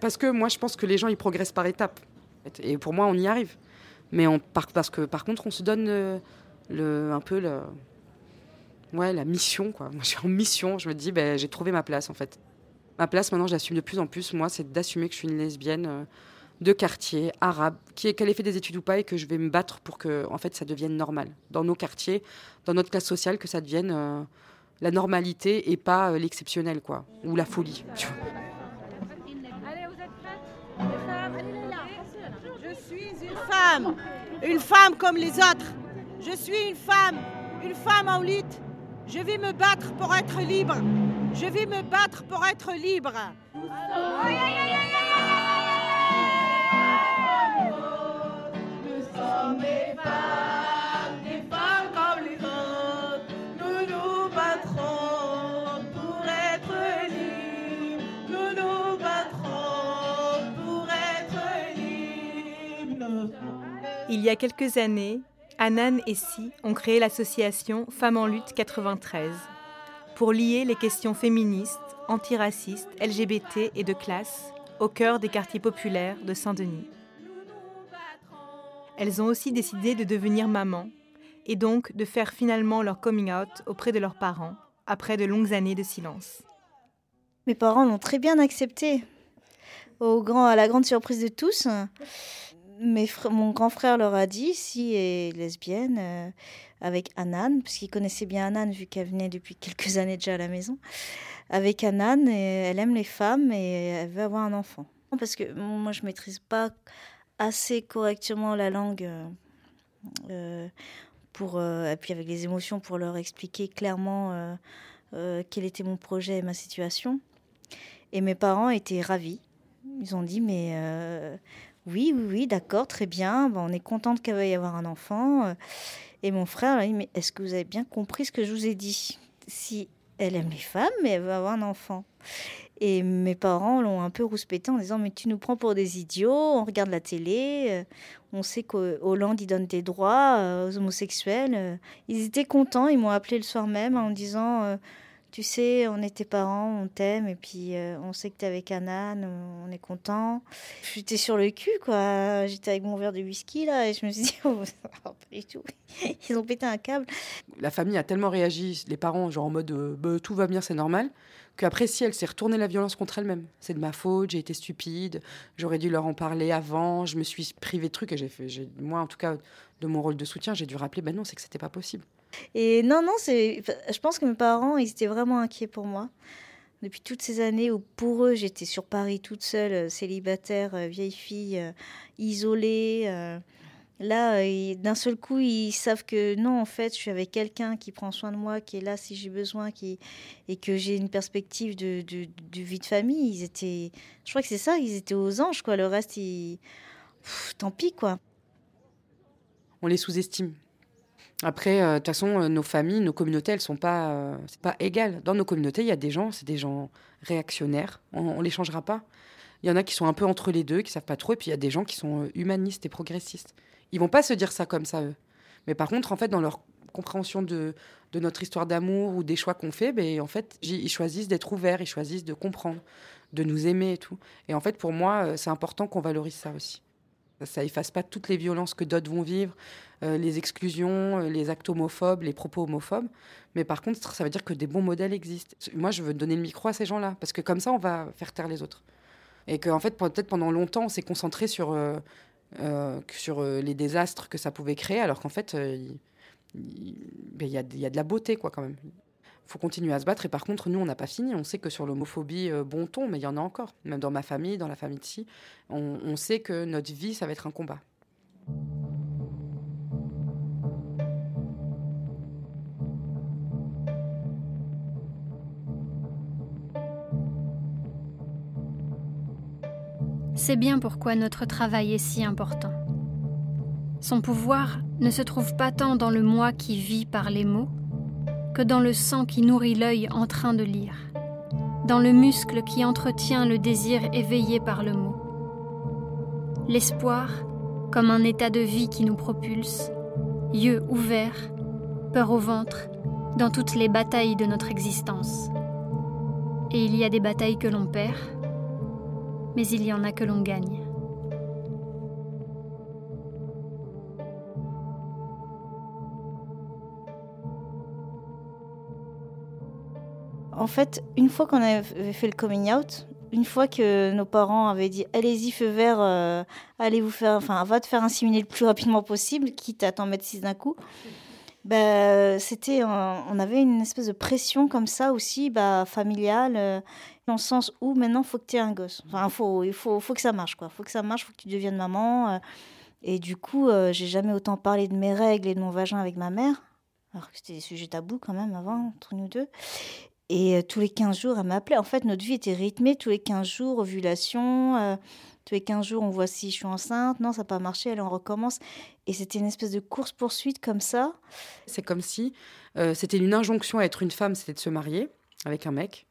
Parce que moi je pense que les gens ils progressent par étapes. Et pour moi on y arrive. Mais on, parce que par contre on se donne euh, un peu la mission. Moi je suis en mission, je me dis ben, j'ai trouvé ma place en fait. Ma place maintenant j'assume de plus en plus, moi c'est d'assumer que je suis une lesbienne de quartier arabe, qui qu'elle ait fait des études ou pas, et que je vais me battre pour que en fait, ça devienne normal. Dans nos quartiers, dans notre classe sociale, que ça devienne euh, la normalité et pas euh, l'exceptionnel, quoi, ou la folie. Je suis une femme, une femme comme les autres. Je suis une femme, une femme en lutte. Je vais me battre pour être libre. Je vais me battre pour être libre. Il y a quelques années, Anan et Si ont créé l'association Femmes en lutte 93 pour lier les questions féministes, antiracistes, LGBT et de classe au cœur des quartiers populaires de Saint-Denis. Elles ont aussi décidé de devenir mamans et donc de faire finalement leur coming out auprès de leurs parents après de longues années de silence. Mes parents l'ont très bien accepté. À la grande surprise de tous, mon grand frère leur a dit si est lesbienne euh, avec Anan, parce connaissait bien Anan vu qu'elle venait depuis quelques années déjà à la maison. Avec Anan, et elle aime les femmes et elle veut avoir un enfant. Parce que moi, je maîtrise pas assez correctement la langue euh, euh, pour, et puis avec les émotions pour leur expliquer clairement quel était mon projet et ma situation. Et mes parents étaient ravis. Ils ont dit mais oui, oui, oui, d'accord, très bien. on est contente qu'elle veuille y avoir un enfant. Et mon frère a dit, mais est-ce que vous avez bien compris ce que je vous ai dit? Si elle aime les femmes, mais elle veut avoir un enfant. Et mes parents l'ont un peu rouspété en disant, mais tu nous prends pour des idiots, on regarde la télé, euh, on sait qu'Hollande, il donne des droits euh, aux homosexuels. Ils étaient contents, ils m'ont appelé le soir même en disant euh, tu sais, on est tes parents, on t'aime, et puis euh, on sait que t'es avec Anna, on est content. J'étais sur le cul, quoi. J'étais avec mon verre de whisky, là, et je me suis dit, oh, pas du tout. Ils ont pété un câble. La famille a tellement réagi, les parents, genre en mode, euh, bah, tout va bien, c'est normal, qu'après, si elle s'est retournée la violence contre elle-même. C'est de ma faute, j'ai été stupide, j'aurais dû leur en parler avant, je me suis privée de trucs, et j'ai fait, moi, en tout cas, de mon rôle de soutien, j'ai dû rappeler, ben non, c'est que c'était pas possible. Et non, non, c'est. Je pense que mes parents, ils étaient vraiment inquiets pour moi. Depuis toutes ces années où, pour eux, j'étais sur Paris toute seule, euh, célibataire, euh, vieille fille, euh, isolée. Là, d'un seul coup, ils savent que non, en fait, je suis avec quelqu'un qui prend soin de moi, qui est là si j'ai besoin, qui et que j'ai une perspective de, vie de famille. Ils étaient, je crois que c'est ça, ils étaient aux anges, quoi. Le reste, ils... tant pis, quoi. On les sous-estime. Après, euh, de toute façon, euh, nos familles, nos communautés, elles sont pas, euh, c'est pas égales. Dans nos communautés, il y a des gens, c'est des gens réactionnaires. On, ne les changera pas. Il y en a qui sont un peu entre les deux, qui savent pas trop, et puis il y a des gens qui sont humanistes et progressistes. Ils vont pas se dire ça comme ça eux. Mais par contre, en fait, dans leur compréhension de, de notre histoire d'amour ou des choix qu'on fait, ben, en fait, ils choisissent d'être ouverts, ils choisissent de comprendre, de nous aimer et tout. Et en fait, pour moi, c'est important qu'on valorise ça aussi. Ça efface pas toutes les violences que d'autres vont vivre, euh, les exclusions, euh, les actes homophobes, les propos homophobes. Mais par contre, ça veut dire que des bons modèles existent. Moi, je veux donner le micro à ces gens-là, parce que comme ça, on va faire taire les autres. Et qu'en fait, peut-être pendant longtemps, on s'est concentré sur, euh, sur les désastres que ça pouvait créer, alors qu'en fait, il ben, y, a, y, a de la beauté, quoi, quand même faut continuer à se battre. Et par contre, nous, on n'a pas fini. On sait que sur l'homophobie, bon ton, mais il y en a encore. Même dans ma famille, dans la famille de si, on, on, sait que notre vie, ça va être un combat. C'est bien pourquoi notre travail est si important. Son pouvoir ne se trouve pas tant dans le moi qui vit par les mots, que dans le sang qui nourrit l'œil en train de lire, dans le muscle qui entretient le désir éveillé par le mot. L'espoir, comme un état de vie qui nous propulse, yeux ouverts, peur au ventre, dans toutes les batailles de notre existence. Et il y a des batailles que l'on perd, mais il y en a que l'on gagne. En fait, une fois qu'on avait fait le coming out, une fois que nos parents avaient dit allez-y feu vert, euh, allez vous faire, enfin va te faire inséminer le plus rapidement possible, quitte à t'en mettre six d'un coup. Ben, c'était, on avait une espèce de pression comme ça aussi, bah, familiale, euh, dans le sens où maintenant, faut que tu aies un gosse. Enfin, faut, il faut, faut que ça marche, quoi. Faut que ça marche, faut que tu deviennes maman. Euh. et du coup, j'ai jamais autant parlé de mes règles et de mon vagin avec ma mère, alors que c'était des sujets tabous quand même avant, entre nous deux. Et tous les 15 jours, elle m'appelait. En fait, notre vie était rythmée. Tous les 15 jours, ovulation. tous les 15 jours, on voit si je suis enceinte. Non, ça n'a pas marché. Elle en recommence. Et c'était une espèce de course-poursuite comme ça. C'est comme si c'était une injonction à être une femme, c'était de se marier avec un mec.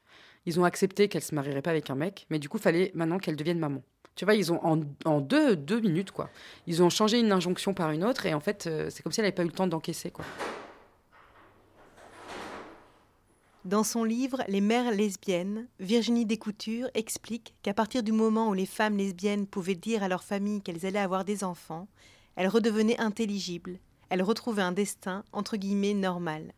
Ils ont accepté qu'elle se marierait pas avec un mec, mais du coup, fallait maintenant qu'elle devienne maman. Tu vois, ils ont en, deux, deux, minutes, quoi. Ils ont changé une injonction par une autre et en fait, euh, c'est comme si elle n'avait pas eu le temps d'encaisser, quoi. Dans son livre Les mères lesbiennes, Virginie Descoutures explique qu'à partir du moment où les femmes lesbiennes pouvaient dire à leur famille qu'elles allaient avoir des enfants, elles redevenaient intelligibles, elles retrouvaient un destin entre guillemets normal.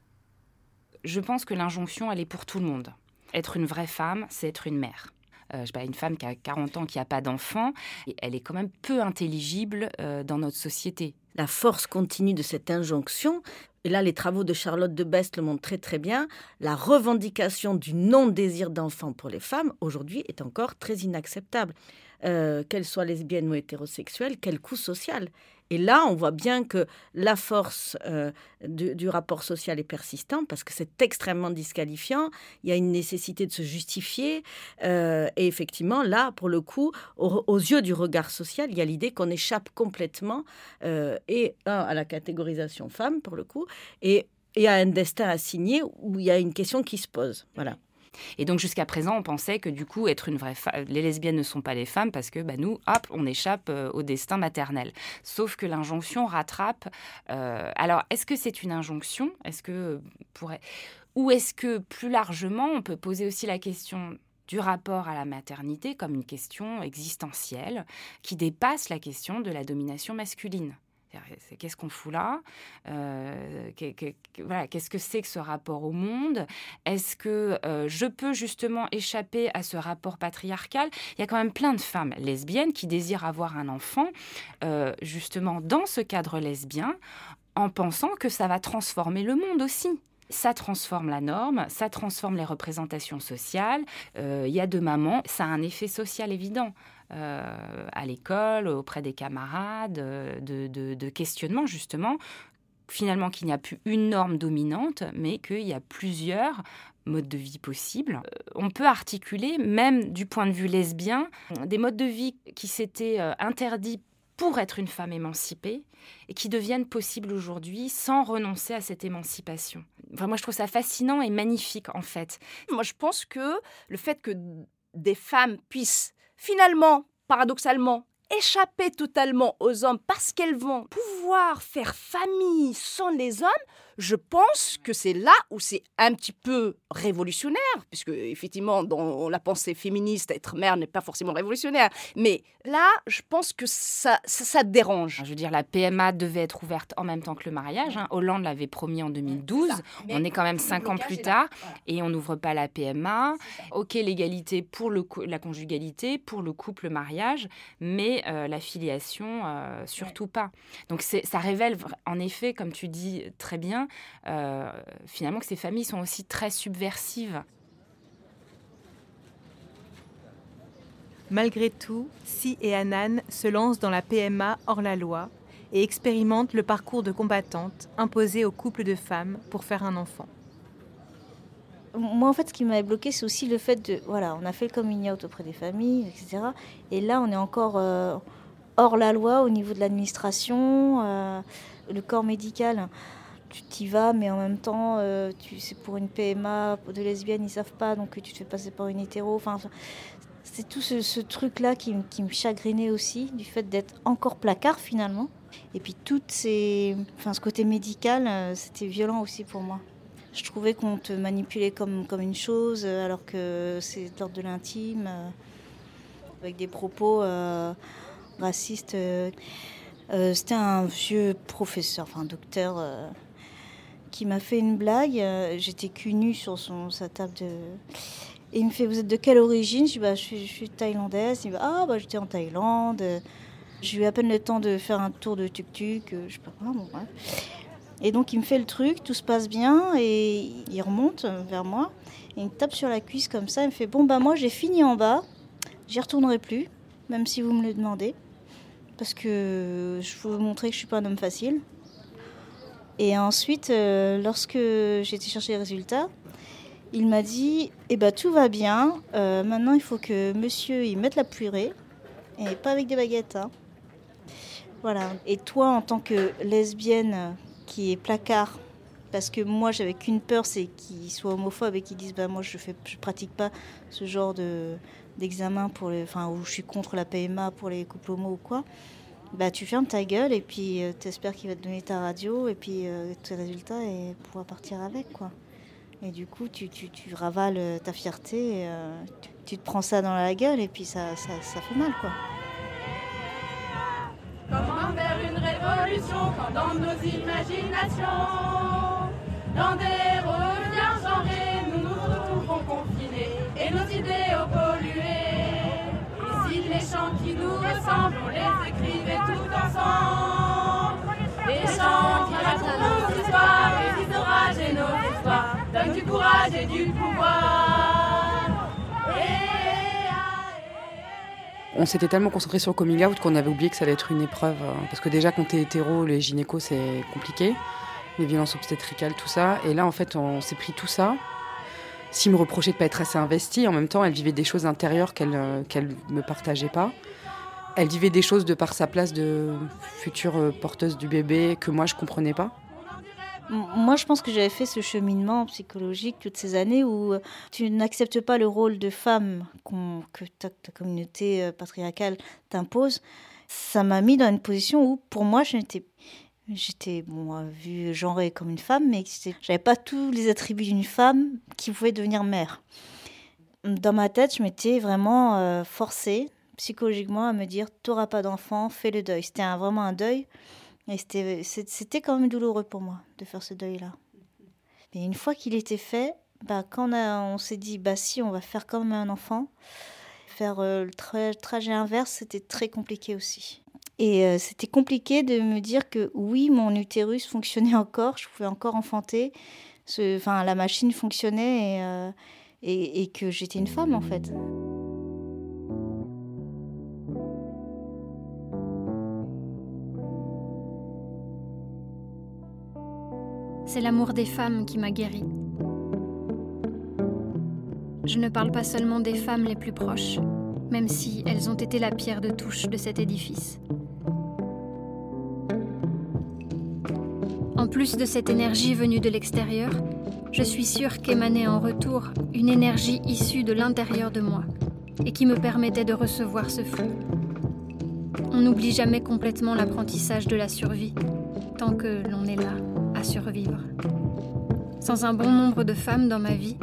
Je pense que l'injonction, elle est pour tout le monde. Être une vraie femme, c'est être une mère. Euh, une femme qui a 40 ans, qui n'a pas d'enfant, elle est quand même peu intelligible euh, dans notre société. La force continue de cette injonction, et là les travaux de Charlotte de Best le montrent très très bien, la revendication du non-désir d'enfant pour les femmes aujourd'hui est encore très inacceptable. Euh, qu'elles soient lesbiennes ou hétérosexuelles, quel coût social et là, on voit bien que la force euh, du, rapport social est persistante parce que c'est extrêmement disqualifiant. Il y a une nécessité de se justifier. Euh, et effectivement, là, pour le coup, aux, yeux du regard social, il y a l'idée qu'on échappe complètement euh, et à la catégorisation femme, pour le coup, et, et à un destin assigné où il y a une question qui se pose. Voilà. Et donc jusqu'à présent, on pensait que du coup, être une vraie femme, les lesbiennes ne sont pas les femmes parce que bah, nous, hop, on échappe euh, au destin maternel. Sauf que l'injonction rattrape. Euh, alors, est-ce que c'est une injonction? Est-ce que pourrait ou est-ce que plus largement, on peut poser aussi la question du rapport à la maternité comme une question existentielle qui dépasse la question de la domination masculine? Qu'est-ce qu'on fout là euh, Qu'est-ce que c'est que ce rapport au monde? Est-ce que euh, je peux justement échapper à ce rapport patriarcal? Il y a quand même plein de femmes lesbiennes qui désirent avoir un enfant, euh, justement dans ce cadre lesbien, en pensant que ça va transformer le monde aussi ça transforme la norme, ça transforme les représentations sociales. Il y a deux mamans, ça a un effet social évident. Euh, à l'école, auprès des camarades, euh, de, de, questionnement justement finalement qu'il n'y a plus une norme dominante, mais qu'il y a plusieurs modes de vie possibles. Euh, on peut articuler, même du point de vue lesbien, des modes de vie qui s'étaient interdits pour être une femme émancipée et qui deviennent possibles aujourd'hui sans renoncer à cette émancipation. Enfin, moi, je trouve ça fascinant et magnifique, en fait. Moi, je pense que le fait que des femmes puissent finalement, paradoxalement, échapper totalement aux hommes parce qu'elles vont pouvoir faire famille sans les hommes, je pense que c'est là où c'est un petit peu révolutionnaire, puisque effectivement, dans la pensée féministe, être mère n'est pas forcément révolutionnaire. Mais là, je pense que ça, ça, dérange. Je veux dire, la PMA devait être ouverte en même temps que le mariage. Hein. Hollande l'avait promis en 2012. On est quand même cinq ans plus tard et on n'ouvre pas la PMA. Ok, l'égalité pour le, la conjugalité, pour le couple, le mariage, mais euh, la filiation, euh, surtout pas. Donc ça révèle en effet, comme tu dis très bien, euh, finalement que ces familles sont aussi très subversives. Malgré tout, Si et Anan se lancent dans la PMA hors la loi et expérimentent le parcours de combattante imposé aux couples de femmes pour faire un enfant. Moi, en fait, ce qui m'avait bloqué, c'est aussi le fait de. Voilà, on a fait le coming out auprès des familles, etc. Et là, on est encore euh, hors la loi au niveau de l'administration, euh, le corps médical tu t'y vas, mais en même temps, euh, c'est pour une PMA de lesbienne, ils savent pas, donc tu te fais passer par une hétéro. Enfin, c'est tout ce, truc-là qui, me chagrinait aussi, du fait d'être encore placard finalement. Et puis, toutes ce côté médical, euh, c'était violent aussi pour moi. Je trouvais qu'on te manipulait comme, une chose, euh, alors que c'est l'ordre de l'intime, avec des propos racistes. c'était un vieux professeur, enfin docteur qui m'a fait une blague. Euh, j'étais cul nu sur son, sa table de. Et il me fait Vous êtes de quelle origine? Je dis bah, je, suis, thaïlandaise. Il me dit Ah, bah, j'étais en Thaïlande. J'ai eu à peine le temps de faire un tour de tuk-tuk. Euh, je sais pas bon, Et donc, il me fait le truc, tout se passe bien. Et il remonte vers moi. Et il me tape sur la cuisse comme ça. Il me fait Bon, bah, moi, j'ai fini en bas. J'y retournerai plus, même si vous me le demandez. Parce que je veux vous montrer que je suis pas un homme facile. Et ensuite, euh, lorsque j'ai été chercher les résultats, il m'a dit Eh ben, tout va bien. Euh, maintenant, il faut que monsieur il mette la purée. Et pas avec des baguettes. Hein. Voilà. Et toi, en tant que lesbienne qui est placard parce que moi j'avais qu'une peur, c'est qu'ils soient homophobes et qu'ils disent bah moi je fais, je pratique pas ce genre de d'examen pour où je suis contre la PMA pour les couples homo ou quoi. Bah tu fermes ta gueule et puis tu t'espères qu'il va te donner ta radio et puis tes résultats et pouvoir partir avec quoi. Et du coup, tu, tu, tu ravales euh, ta fierté, et, euh, tu, te prends ça dans la gueule et puis ça, ça, ça fait mal, quoi. Comment faire une révolution quand dans nos imaginations, dans des nous ressemblent, on les écrivait tout ensemble, chants qui racontent nos histoires et nos histoires donne du courage et du pouvoir. On s'était tellement concentré sur le coming out qu'on avait oublié que ça allait être une épreuve. Euh, parce que déjà, quand t'es hétéro, les gynécos, c'est compliqué. Les violences obstétricales, tout ça. Et là, en fait, on s'est pris tout ça. S'il me reprochait de pas être assez investie, en même temps, elle vivait des choses intérieures qu'elle euh, qu'elle me partageait pas. Elle vivait des choses de par sa place de future euh, porteuse du bébé que moi je comprenais pas. Moi, je pense que j'avais fait ce cheminement psychologique toutes ces années où euh, tu n'acceptes pas le rôle de femme que ta, communauté euh, patriarcale t'impose. Ça m'a mis dans une position où, pour moi, j'étais J'étais bon, vue genrée comme une femme, mais j'avais pas tous les attributs d'une femme qui pouvait devenir mère. Dans ma tête, je m'étais vraiment forcée psychologiquement à me dire T'auras pas d'enfant, fais le deuil. C'était vraiment un deuil c'était quand même douloureux pour moi de faire ce deuil-là. Mais une fois qu'il était fait, bah, quand on, on s'est dit, bah si, on va faire même un enfant, faire euh, le trajet inverse, c'était très compliqué aussi. Et euh, c'était compliqué de me dire que oui, mon utérus fonctionnait encore, je pouvais encore enfanter, enfin, la machine fonctionnait et, euh, et, et que j'étais une femme en fait. C'est l'amour des femmes qui m'a guéri. Je ne parle pas seulement des femmes les plus proches, même si elles ont été la pierre de touche de cet édifice. En plus de cette énergie venue de l'extérieur, je suis sûre qu'émanait en retour une énergie issue de l'intérieur de moi et qui me permettait de recevoir ce flux. On n'oublie jamais complètement l'apprentissage de la survie tant que l'on est là survivre. Sans un bon nombre de femmes dans ma vie,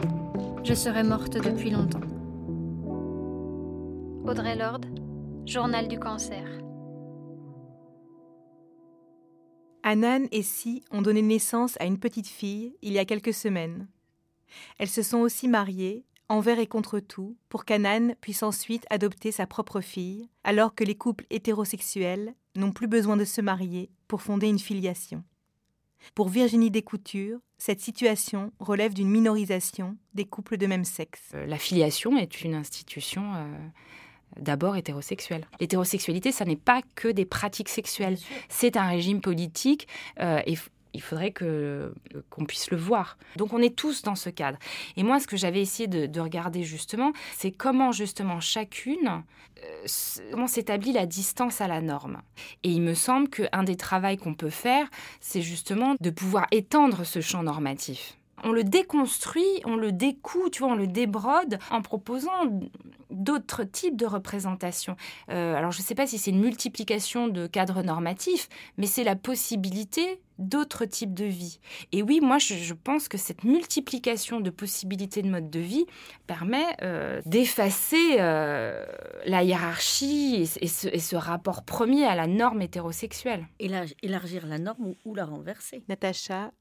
je serais morte depuis longtemps. Audrey Lorde, Journal du cancer. Anan et Si ont donné naissance à une petite fille il y a quelques semaines. Elles se sont aussi mariées, envers et contre tout, pour qu'Anan puisse ensuite adopter sa propre fille, alors que les couples hétérosexuels n'ont plus besoin de se marier pour fonder une filiation. Pour Virginie Descoutures, cette situation relève d'une minorisation des couples de même sexe. Euh, la filiation est une institution euh, d'abord hétérosexuelle. L'hétérosexualité, ça n'est pas que des pratiques sexuelles, c'est un régime politique euh, et il faudrait que qu'on puisse le voir. Donc on est tous dans ce cadre. Et moi, ce que j'avais essayé de, regarder justement, c'est comment justement chacune, euh, comment s'établit la distance à la norme. Et il me semble qu'un des travaux qu'on peut faire, c'est justement de pouvoir étendre ce champ normatif on le déconstruit, on le découd, tu vois, on le débrode en proposant d'autres types de représentations. Euh, alors je ne sais pas si c'est une multiplication de cadres normatifs, mais c'est la possibilité d'autres types de vie. Et oui, moi, je, pense que cette multiplication de possibilités de mode de vie permet euh, d'effacer euh, la hiérarchie et, ce, rapport premier à la norme hétérosexuelle. Élargir la norme ou, la renverser. Natacha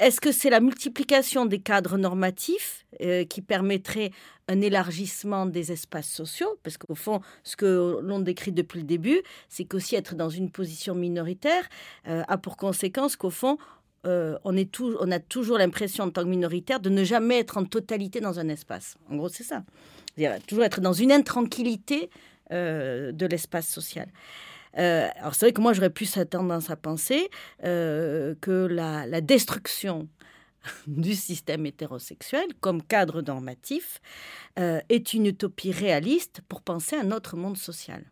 Est-ce que c'est la multiplication des cadres normatifs euh, qui permettrait un élargissement des espaces sociaux, parce qu'au fond, ce que l'on décrit depuis le début, c'est qu'aussi être dans une position minoritaire euh, a pour conséquence qu'au fond, euh, on, a toujours l'impression en tant que minoritaire de ne jamais être en totalité dans un espace. En gros, c'est ça. toujours être dans une intranquillité de l'espace social. Alors c'est vrai que moi j'aurais plus tendance à penser que la, destruction du système hétérosexuel comme cadre normatif euh, est une utopie réaliste pour penser à notre monde social.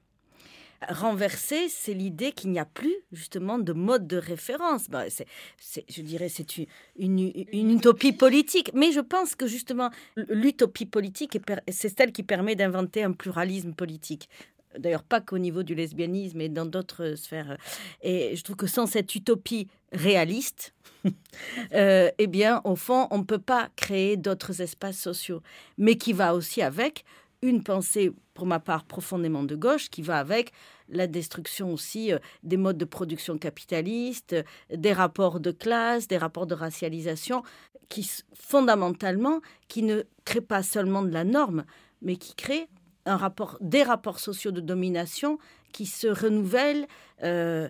renverser, c'est l'idée qu'il n'y a plus justement de mode de référence. Bah, je dirais c'est une, une, utopie politique, mais je pense que justement l'utopie politique, c'est celle qui permet d'inventer un pluralisme politique d'ailleurs pas qu'au niveau du lesbianisme, mais dans d'autres sphères. Et je trouve que sans cette utopie réaliste, euh, eh bien, au fond, on ne peut pas créer d'autres espaces sociaux, mais qui va aussi avec une pensée, pour ma part, profondément de gauche, qui va avec la destruction aussi euh, des modes de production capitalistes, des rapports de classe, des rapports de racialisation, qui fondamentalement, qui ne créent pas seulement de la norme, mais qui créent un rapport, des rapports sociaux de domination qui se renouvellent. Euh,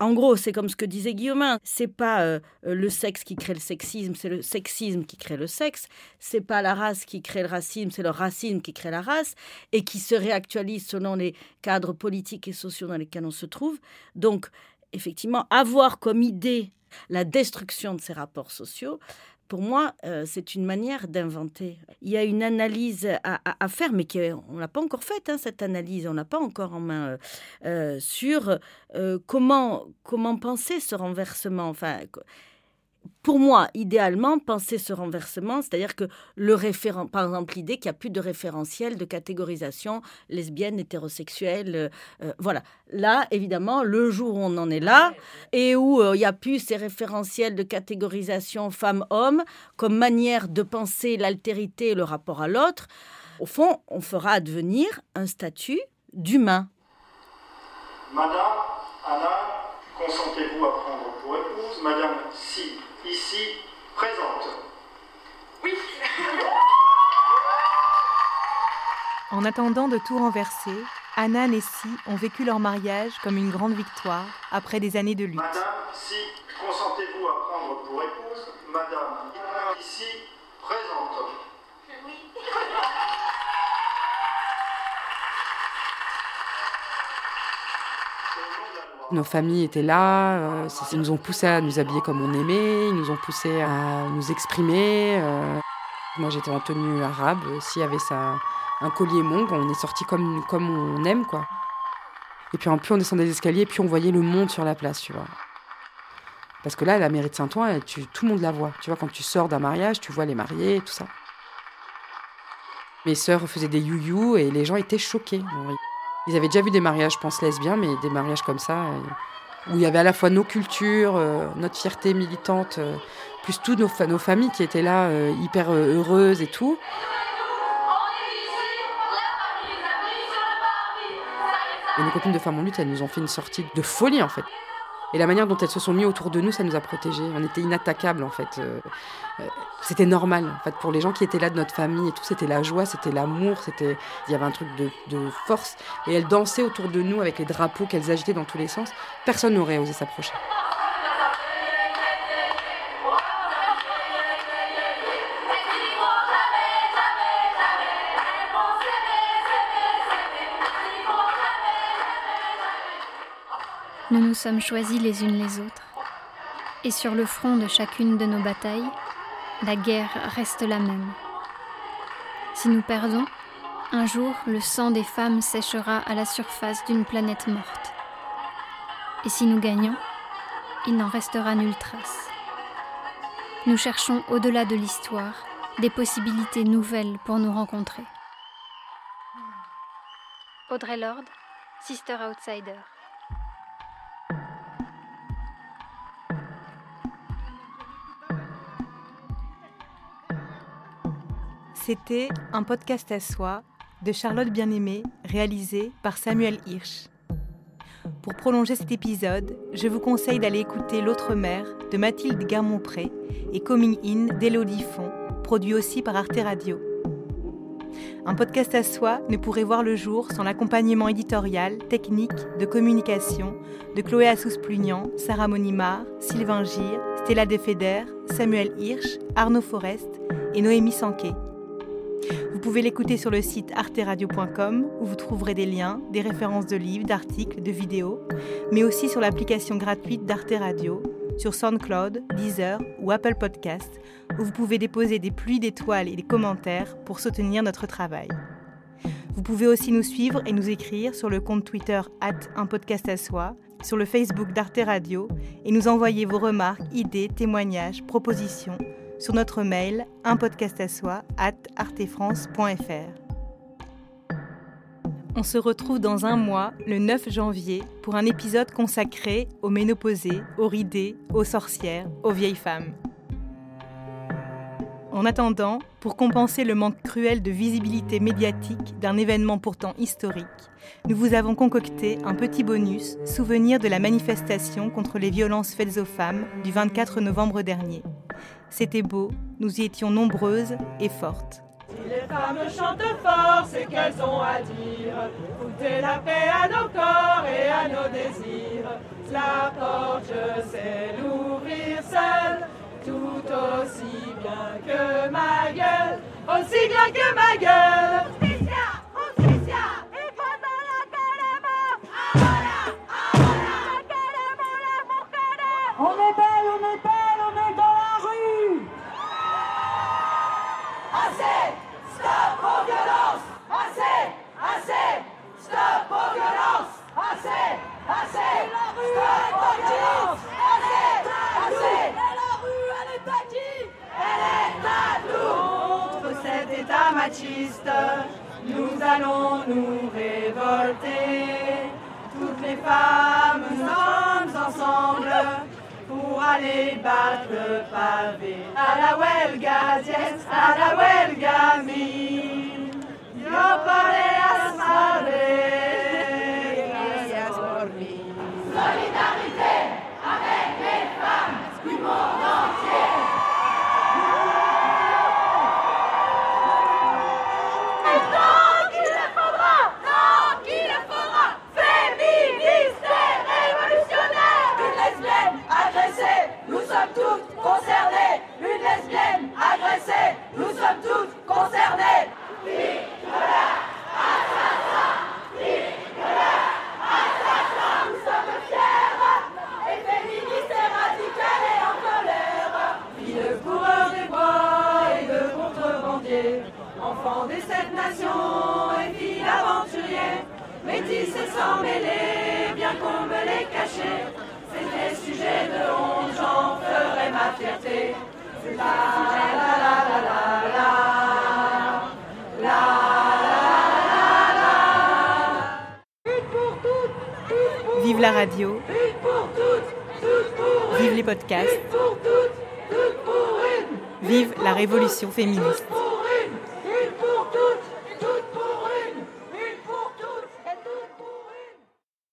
en gros, c'est comme ce que disait Guillaumin, c'est pas euh, le sexe qui crée le sexisme, c'est le sexisme qui crée le sexe. C'est pas la race qui crée le racisme, c'est le racisme qui crée la race et qui se réactualise selon les cadres politiques et sociaux dans lesquels on se trouve. Donc, effectivement, avoir comme idée la destruction de ces rapports sociaux, pour moi, euh, c'est une manière d'inventer. Il y a une analyse à, faire, mais on ne l'a pas encore faite, hein, cette analyse, on n'a pas encore en main, euh, euh, sur comment, comment penser ce renversement. Enfin, pour moi, idéalement, penser ce renversement, c'est-à-dire que le référent, par exemple, l'idée qu'il n'y a plus de référentiel de catégorisation lesbienne, hétérosexuelle, euh, euh, voilà. Là, évidemment, le jour où on en est là et où euh, il n'y a plus ces référentiels de catégorisation femme-homme comme manière de penser l'altérité et le rapport à l'autre, au fond, on fera advenir un statut d'humain. Madame Anna, consentez-vous à prendre pour épouse Madame Si ici présente. Oui. En attendant de tout renverser, Anna et Si ont vécu leur mariage comme une grande victoire après des années de lutte. Madame, si consentez-vous à prendre pour épouse Madame ici présente. Oui. Nos familles étaient là, euh, ils nous ont poussé à nous habiller comme on aimait, ils nous ont poussé à nous exprimer. Euh. Moi j'étais en tenue arabe, s'il y avait ça, un collier monk, on est sorti comme, comme on aime quoi. Et puis en plus on descendait des escaliers, puis on voyait le monde sur la place, tu vois. Parce que là, la mairie de Saint-Ouen, tout le monde la voit. Tu vois, quand tu sors d'un mariage, tu vois les mariés et tout ça. Mes sœurs faisaient des you-you et les gens étaient choqués. Ils avaient déjà vu des mariages, je pense, lesbiens, mais des mariages comme ça, euh, où il y avait à la fois nos cultures, euh, notre fierté militante, euh, plus toutes nos, familles qui étaient là, hyper heureuses et tout. Et nos copines de femmes en lutte, elles nous ont fait une sortie de folie, en fait. Et la manière dont elles se sont mises autour de nous, ça nous a protégés. On était inattaquables en fait. Euh, euh, c'était normal en fait pour les gens qui étaient là de notre famille et tout. C'était la joie, c'était l'amour, c'était il y avait un truc de, de, force. Et elles dansaient autour de nous avec les drapeaux qu'elles agitaient dans tous les sens. Personne n'aurait osé s'approcher. Nous nous sommes choisis les unes les autres. Et sur le front de chacune de nos batailles, la guerre reste la même. Si nous perdons, un jour le sang des femmes séchera à la surface d'une planète morte. Et si nous gagnons, il n'en restera nulle trace. Nous cherchons au-delà de l'histoire des possibilités nouvelles pour nous rencontrer. Audrey Lord, Sister Outsider. C'était un podcast à soi de Charlotte Bien-Aimée, réalisé par Samuel Hirsch. Pour prolonger cet épisode, je vous conseille d'aller écouter L'autre mère de Mathilde Garmont-Pré et Coming In d'Elodie Font, produit aussi par Arte Radio. Un podcast à soi ne pourrait voir le jour sans l'accompagnement éditorial, technique, de communication de Chloé Assous-Plugnan, Sarah Monimar, Sylvain Gire, Stella Defeder, Samuel Hirsch, Arnaud Forest et Noémie Sanquet. Vous pouvez l'écouter sur le site arteradio.com où vous trouverez des liens, des références de livres, d'articles, de vidéos, mais aussi sur l'application gratuite d'Arte Radio, sur SoundCloud, Deezer ou Apple Podcast où vous pouvez déposer des pluies d'étoiles et des commentaires pour soutenir notre travail. Vous pouvez aussi nous suivre et nous écrire sur le compte Twitter at un podcast à soi, sur le Facebook d'Arte Radio et nous envoyer vos remarques, idées, témoignages, propositions sur notre mail un podcast à soi at artefrance.fr. On se retrouve dans un mois, le 9 janvier, pour un épisode consacré aux ménopausées, aux ridées, aux sorcières, aux vieilles femmes. En attendant, pour compenser le manque cruel de visibilité médiatique d'un événement pourtant historique, nous vous avons concocté un petit bonus, souvenir de la manifestation contre les violences faites aux femmes du 24 novembre dernier. C'était beau, nous y étions nombreuses et fortes. Si les femmes chantent fort, c'est qu'elles ont à dire. Foutez la paix à nos corps et à nos désirs. La porte, je sais l'ouvrir seule, tout aussi bien que ma gueule.